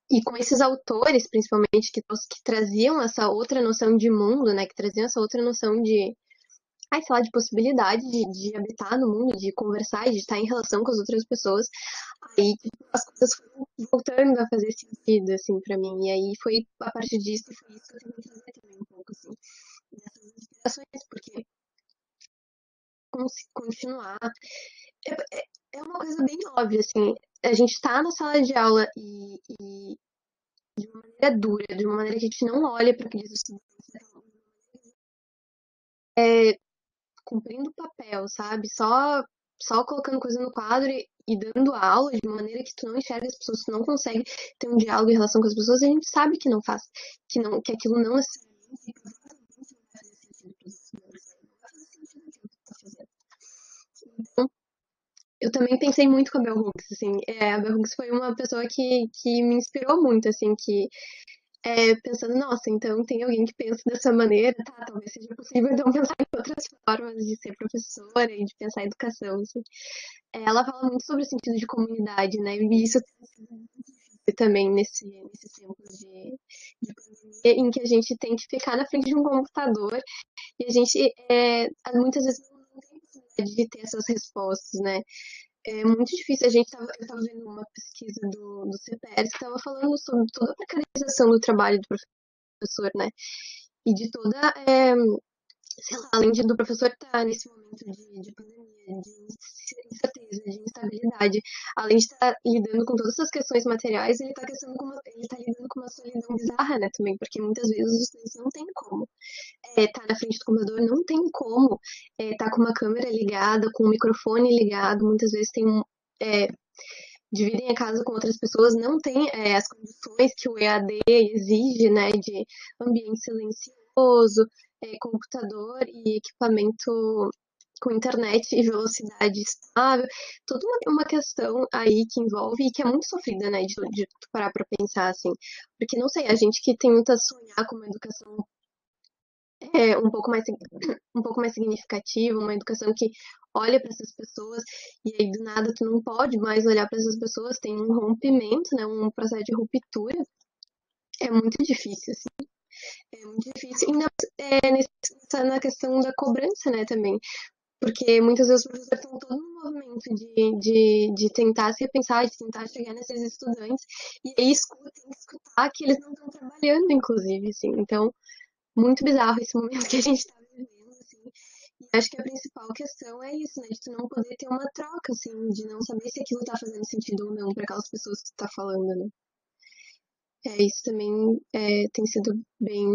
e com esses autores, principalmente, que, que traziam essa outra noção de mundo, né? Que traziam essa outra noção de, ai, sei lá, de possibilidade de, de habitar no mundo, de conversar, de estar em relação com as outras pessoas. Aí as coisas foram voltando a fazer sentido, assim, pra mim. E aí foi, a partir disso, foi isso que eu tentei trazer também um pouco, assim, dessas inspirações, porque continuar. É, é, é uma coisa bem óbvia, assim. A gente está na sala de aula e, e, de uma maneira dura, de uma maneira que a gente não olha para aqueles estudantes, é, cumprindo o papel, sabe? Só, só colocando coisa no quadro e, e, dando aula de uma maneira que tu não enxerga as pessoas, tu não consegue ter um diálogo em relação com as pessoas, a gente sabe que não faz, que, não, que aquilo não necessariamente eu também pensei muito com a Bell Hooks, assim, é, a Bell Hooks foi uma pessoa que, que me inspirou muito, assim, que é, pensando, nossa, então tem alguém que pensa dessa maneira, tá, talvez seja possível então pensar em outras formas de ser professora e de pensar educação, assim. É, ela fala muito sobre o sentido de comunidade, né, e isso também nesse, nesses tempos de, de pandemia, em que a gente tem que ficar na frente de um computador e a gente é, muitas vezes de ter essas respostas, né? É muito difícil. A gente estava vendo uma pesquisa do, do que estava falando sobre toda a precarização do trabalho do professor, né? E de toda é, sei lá, além de, do professor estar tá nesse momento de, de pandemia, de incerteza, de instabilidade, além de estar tá lidando com todas essas questões materiais, ele está tá lidando com uma solidão bizarra, né, também, porque muitas vezes os estudantes não tem como estar é, tá na frente do computador, não tem como estar é, tá com uma câmera ligada, com um microfone ligado, muitas vezes tem é, dividem a casa com outras pessoas, não tem é, as condições que o EAD exige, né, de ambiente silencioso, é, computador e equipamento com internet e velocidade estável, toda uma, uma questão aí que envolve e que é muito sofrida, né, de, de parar para pensar assim, porque não sei, a gente que tenta sonhar com uma educação é, um pouco mais um pouco mais significativa, uma educação que olha para essas pessoas e aí do nada tu não pode mais olhar para essas pessoas, tem um rompimento, né, um processo de ruptura. É muito difícil assim. É muito difícil. Ainda é, nessa, na questão da cobrança, né, também. Porque muitas vezes os professores estão todo no movimento de, de, de tentar se repensar, de tentar chegar nesses estudantes, e aí escuta, tem que escutar que eles não estão trabalhando, inclusive, assim. Então, muito bizarro esse momento que a gente está vivendo, assim. E acho que a principal questão é isso, né? De tu não poder ter uma troca, assim, de não saber se aquilo está fazendo sentido ou não para aquelas pessoas que tu tá falando, né? É, isso também é, tem sido bem,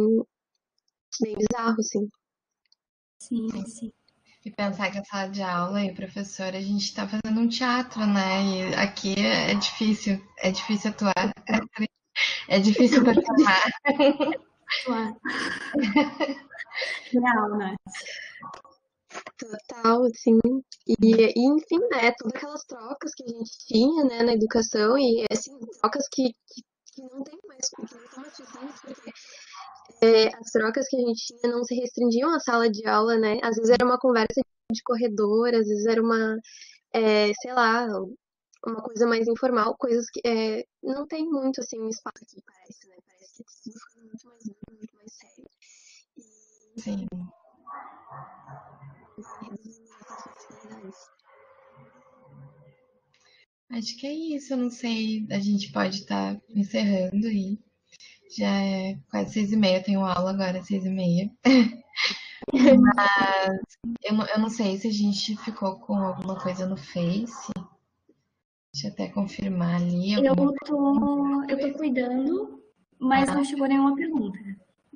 bem bizarro, assim. Sim, sim. E pensar que a sala de aula e professora, a gente está fazendo um teatro, né? E aqui é difícil, é difícil atuar. É difícil performar. Atuar. Real, né? Total, sim. E, e, enfim, né, todas aquelas trocas que a gente tinha, né, na educação, e, assim, trocas que, que que não tem mais, não estão mais porque é, as trocas que a gente tinha não se restringiam à sala de aula, né? Às vezes era uma conversa de corredor, às vezes era uma, é, sei lá, uma coisa mais informal, coisas que é, não tem muito, assim, espaço aqui, parece, né? Parece que tudo ficando muito mais muito mais sério. E... Sim. Acho que é isso, eu não sei. A gente pode estar tá encerrando aí. Já é quase seis e meia, eu tenho aula agora, seis e meia. Mas eu não, eu não sei se a gente ficou com alguma coisa no Face. Deixa eu até confirmar ali. Eu tô, eu tô cuidando, mas ah. não chegou nenhuma pergunta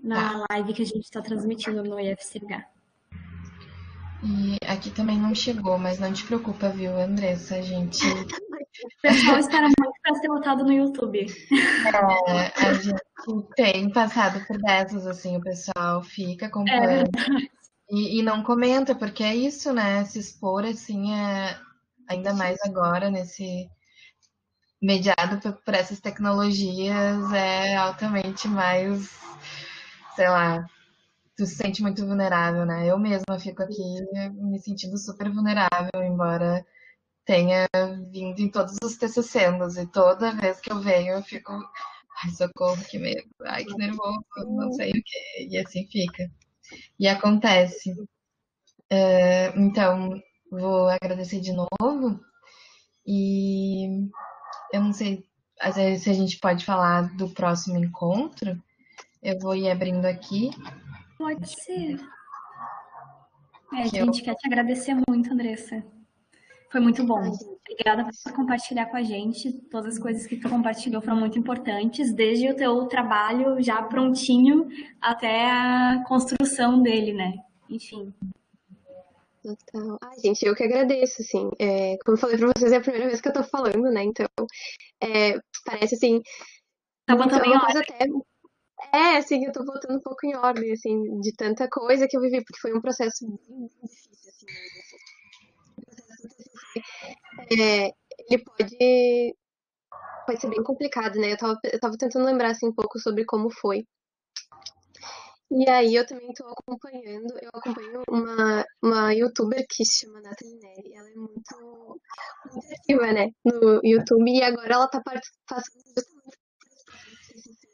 na tá. live que a gente está transmitindo no IFCH. E aqui também não chegou, mas não te preocupa, viu, Andressa? A gente. O pessoal espera muito para ser votado no YouTube. É, a gente tem passado por dessas, assim, o pessoal fica É acompanhando verdade. e, e não comenta, porque é isso, né? Se expor, assim, é ainda mais agora, nesse mediado por, por essas tecnologias, é altamente mais, sei lá, tu se sente muito vulnerável, né? Eu mesma fico aqui me sentindo super vulnerável, embora tenha vindo em todos os TCCs, e toda vez que eu venho eu fico, ai, socorro, que medo, ai, que nervoso, não sei o quê, e assim fica. E acontece. É, Então, vou agradecer de novo, e eu não sei às vezes, se a gente pode falar do próximo encontro. Eu vou ir abrindo aqui, Pode ser. É, a que eu gente quer te agradecer muito, Andressa. Foi muito bom. Obrigada por compartilhar com a gente. Todas as coisas que tu compartilhou foram muito importantes, desde o teu trabalho já prontinho até a construção dele, né? Enfim. total. Ai, gente, eu que agradeço, assim. É, como eu falei pra vocês, é a primeira vez que eu tô falando, né? Então, é, parece, assim, Tá botando é em ordem. até. É, assim, eu tô botando um pouco em ordem, assim, de tanta coisa que eu vivi, porque foi um processo bem difícil, assim, mesmo, assim. O processo do TCC, é, ele pode, pode ser bem complicado, né? Eu tava, eu tava tentando lembrar, assim, um pouco sobre como foi. E aí eu também tô acompanhando, eu acompanho uma, uma youtuber que se chama Nathalie Neri. Ela é muito, muito ativa, né, no YouTube, e agora ela tá part- passando justamente TCC.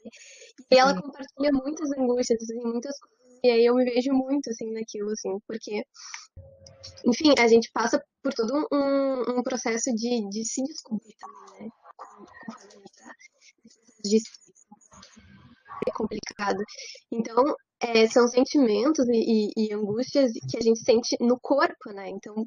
E ela compartilha muitas angústias, assim, muitas coisas, e aí eu me vejo muito, assim, naquilo, assim, porque, enfim, a gente passa por todo um, um processo de, de se descobrir também, né, tá de é complicado. Então, é, são sentimentos e, e- e angústias que a gente sente no corpo, né? Então,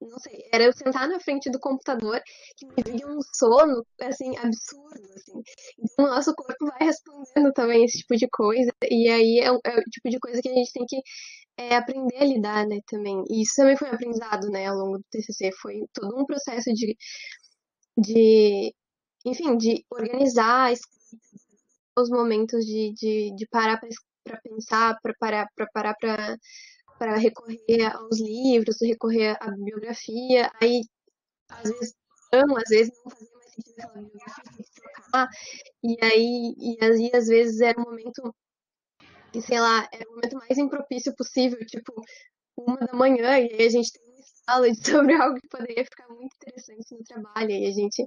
não sei, era eu sentar na frente do computador que me vinha um sono, assim, absurdo, assim. Então, o nosso corpo vai respondendo também esse tipo de coisa, e aí é, é o tipo de coisa que a gente tem que é, aprender a lidar, né, também. E isso também foi um aprendizado, né, ao longo do TCC, foi todo um processo de, de enfim, de organizar os momentos de, de, de parar para pensar, para parar para parar para para recorrer aos livros, recorrer à bibliografia, aí às vezes não, às vezes não fazia mais sentido aquela bibliografia, tinha que trocar, e aí, e aí às vezes era um momento, que, sei lá, era o momento mais impropício possível, tipo, uma da manhã, e aí a gente tem sala sobre algo que poderia ficar muito interessante no trabalho, e a gente,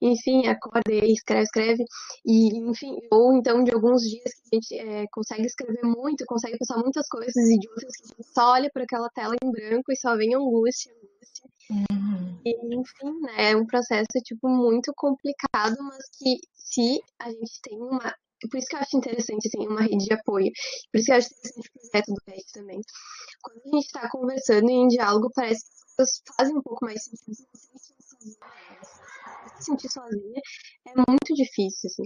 enfim, acorda e escreve, escreve, e enfim, ou então de alguns dias que a gente é, consegue escrever muito, consegue pensar muitas coisas, e de outros que a gente só olha para aquela tela em branco e só vem angústia, angústia, uhum, e enfim, né, é um processo, tipo, muito complicado, mas que se a gente tem uma por isso que eu acho interessante, assim, uma rede de apoio. Por isso que eu acho interessante o projeto do PET também. Quando a gente está conversando em diálogo, parece que fazem um pouco mais sentido. Se você se sentir sozinha, se sentir sozinha é muito difícil, assim.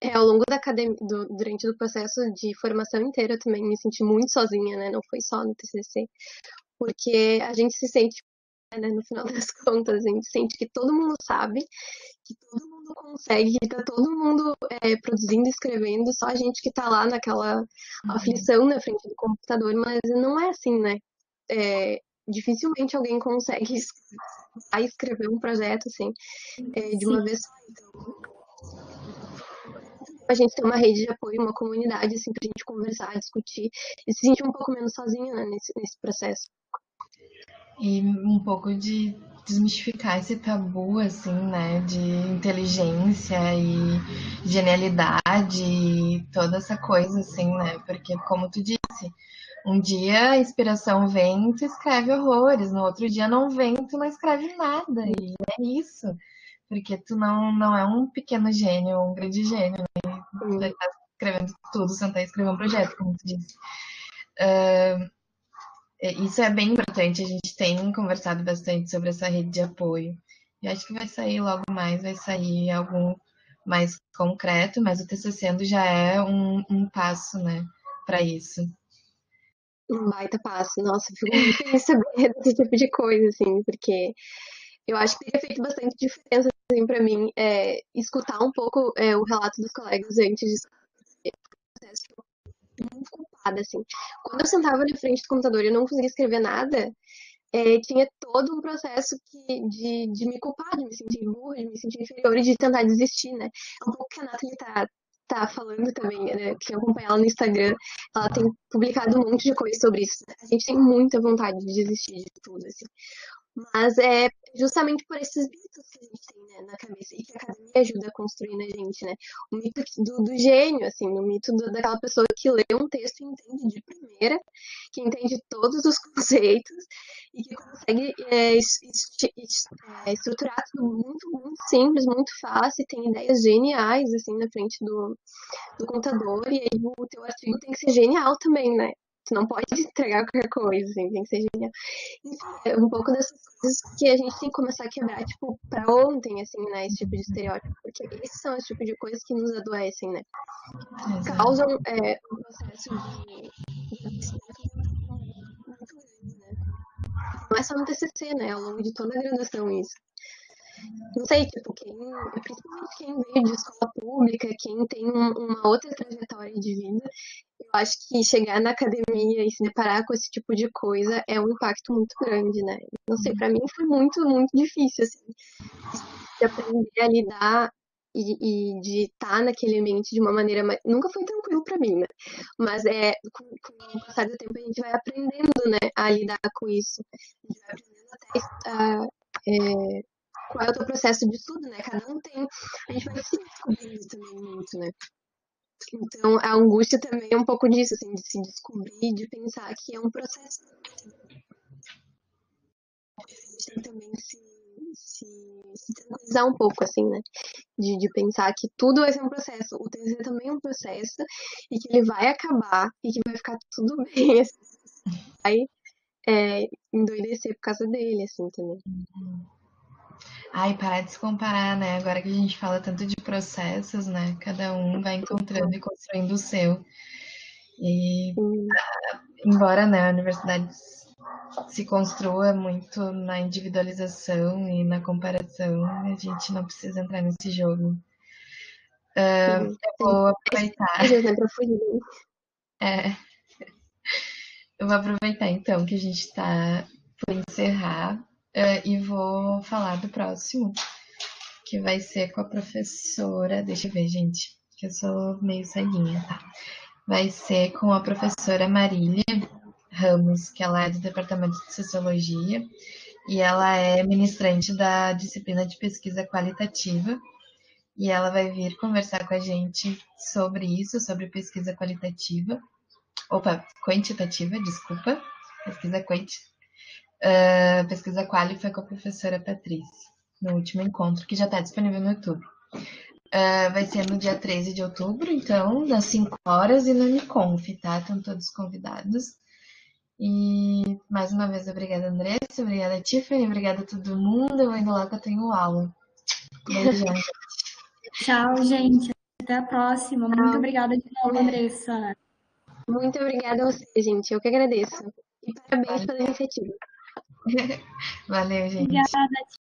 É, ao longo da academia, do, durante o processo de formação inteira, eu também me senti muito sozinha, né? Não foi só no TCC. Porque a gente se sente, né, no final das contas, a gente sente que todo mundo sabe, que todo mundo consegue, que tá todo mundo é, produzindo, escrevendo, só a gente que tá lá naquela uhum, aflição na frente do computador, mas não é assim, né? É, dificilmente alguém consegue escrever, escrever um projeto assim, é, de uma Sim. vez só. Então, a gente ter uma rede de apoio, uma comunidade, assim, pra gente conversar, discutir e se sentir um pouco menos sozinha né, nesse, nesse processo. E um pouco de desmistificar esse tabu, assim, né, de inteligência e genialidade e toda essa coisa, assim, né, porque, como tu disse, um dia a inspiração vem, tu escreve horrores, no outro dia não vem, tu não escreve nada, e é isso, porque tu não, não é um pequeno gênio, um grande gênio, né, tu vai estar escrevendo tudo, sentar e escrever um projeto, como tu disse. É, Isso é bem importante, a gente tem conversado bastante sobre essa rede de apoio. E acho que vai sair logo mais, vai sair algo mais concreto, mas o TCC já é um, um passo, né, para isso. Um baita passo. Nossa, eu fico muito feliz saber desse tipo de coisa, assim, porque eu acho que teria feito bastante diferença, assim, pra mim, é, escutar um pouco é, o relato dos colegas antes de processo muito culpada, assim. Quando eu sentava na frente do computador e eu não conseguia escrever nada, é, tinha todo um processo que, de, de me culpar, de me sentir burra, de me sentir inferior e de tentar desistir, né? É um pouco que a Nathalie tá, tá falando também, né? Que eu acompanho ela no Instagram, ela tem publicado um monte de coisa sobre isso. A gente tem muita vontade de desistir de tudo, assim. Mas é justamente por esses mitos que a gente tem né, na cabeça e que a academia ajuda a construir na gente, né? O mito do, do gênio, assim, o mito do, daquela pessoa que lê um texto e entende de primeira, que entende todos os conceitos e que consegue é, é, estruturar tudo muito, muito simples, muito fácil, e tem ideias geniais, assim, na frente do, do computador, e aí o teu artigo tem que ser genial também, né? Tu não pode entregar qualquer coisa, assim, tem que ser genial. Enfim, é um pouco dessas coisas que a gente tem que começar a quebrar, tipo, pra ontem, assim, né? Esse tipo de estereótipo. Porque esses são os tipos de coisas que nos adoecem, né? Exato. Causam é, um processo de, de muito grande? Não é só no TCC, né? Ao longo de toda a graduação isso. Não sei, tipo, quem, principalmente quem veio de escola pública, quem tem uma outra trajetória de vida, eu acho que chegar na academia e se deparar com esse tipo de coisa é um impacto muito grande, né? Não sei, para mim foi muito, muito difícil, assim, de aprender a lidar e, e de estar naquele ambiente de uma maneira mais... Nunca foi tranquilo para mim, né? Mas é, com, com, o passar do tempo a gente vai aprendendo, né, a lidar com isso. A gente vai aprendendo até... Uh, é, qual é o teu processo de estudo, né? Cada um tem. A gente vai se descobrindo também muito, né? Então, a angústia também é um pouco disso, assim, de se descobrir, de pensar que é um processo. A também se, se, se tranquilizar um pouco, assim, né? De, de pensar que tudo vai ser um processo. O TZ também é um processo e que ele vai acabar e que vai ficar tudo bem, assim. Vai é, endoidecer por causa dele, assim, também. Uhum. Ai, parar de se comparar, né? Agora que a gente fala tanto de processos, né? Cada um vai encontrando e construindo o seu. E embora né, a universidade se construa muito na individualização e na comparação, a gente não precisa entrar nesse jogo. Uh, eu vou aproveitar. É. Eu vou aproveitar então que a gente está por encerrar Uh, e vou falar do próximo, que vai ser com a professora. Deixa eu ver, gente, que eu sou meio ceguinha, tá? Vai ser com a professora Marília Ramos, que ela é do Departamento de Sociologia e ela é ministrante da disciplina de pesquisa qualitativa. E ela vai vir conversar com a gente sobre isso, sobre pesquisa qualitativa. Opa, quantitativa, desculpa. Pesquisa uh, pesquisa Quali foi com a professora Patrícia, no último encontro, que já está disponível no YouTube. Uh, vai ser no dia 13 de outubro, então, das 5 horas e no Uniconf, tá? Estão todos convidados. E mais uma vez, obrigada, Andressa, obrigada, Tiffany, obrigada a todo mundo. Eu vou indo lá que eu tenho aula. Beijão. Tchau, gente. Até a próxima. Muito obrigada de novo, Andressa. Muito obrigada a você, gente. Eu que agradeço. E parabéns pela iniciativa. Valeu, gente. Obrigada,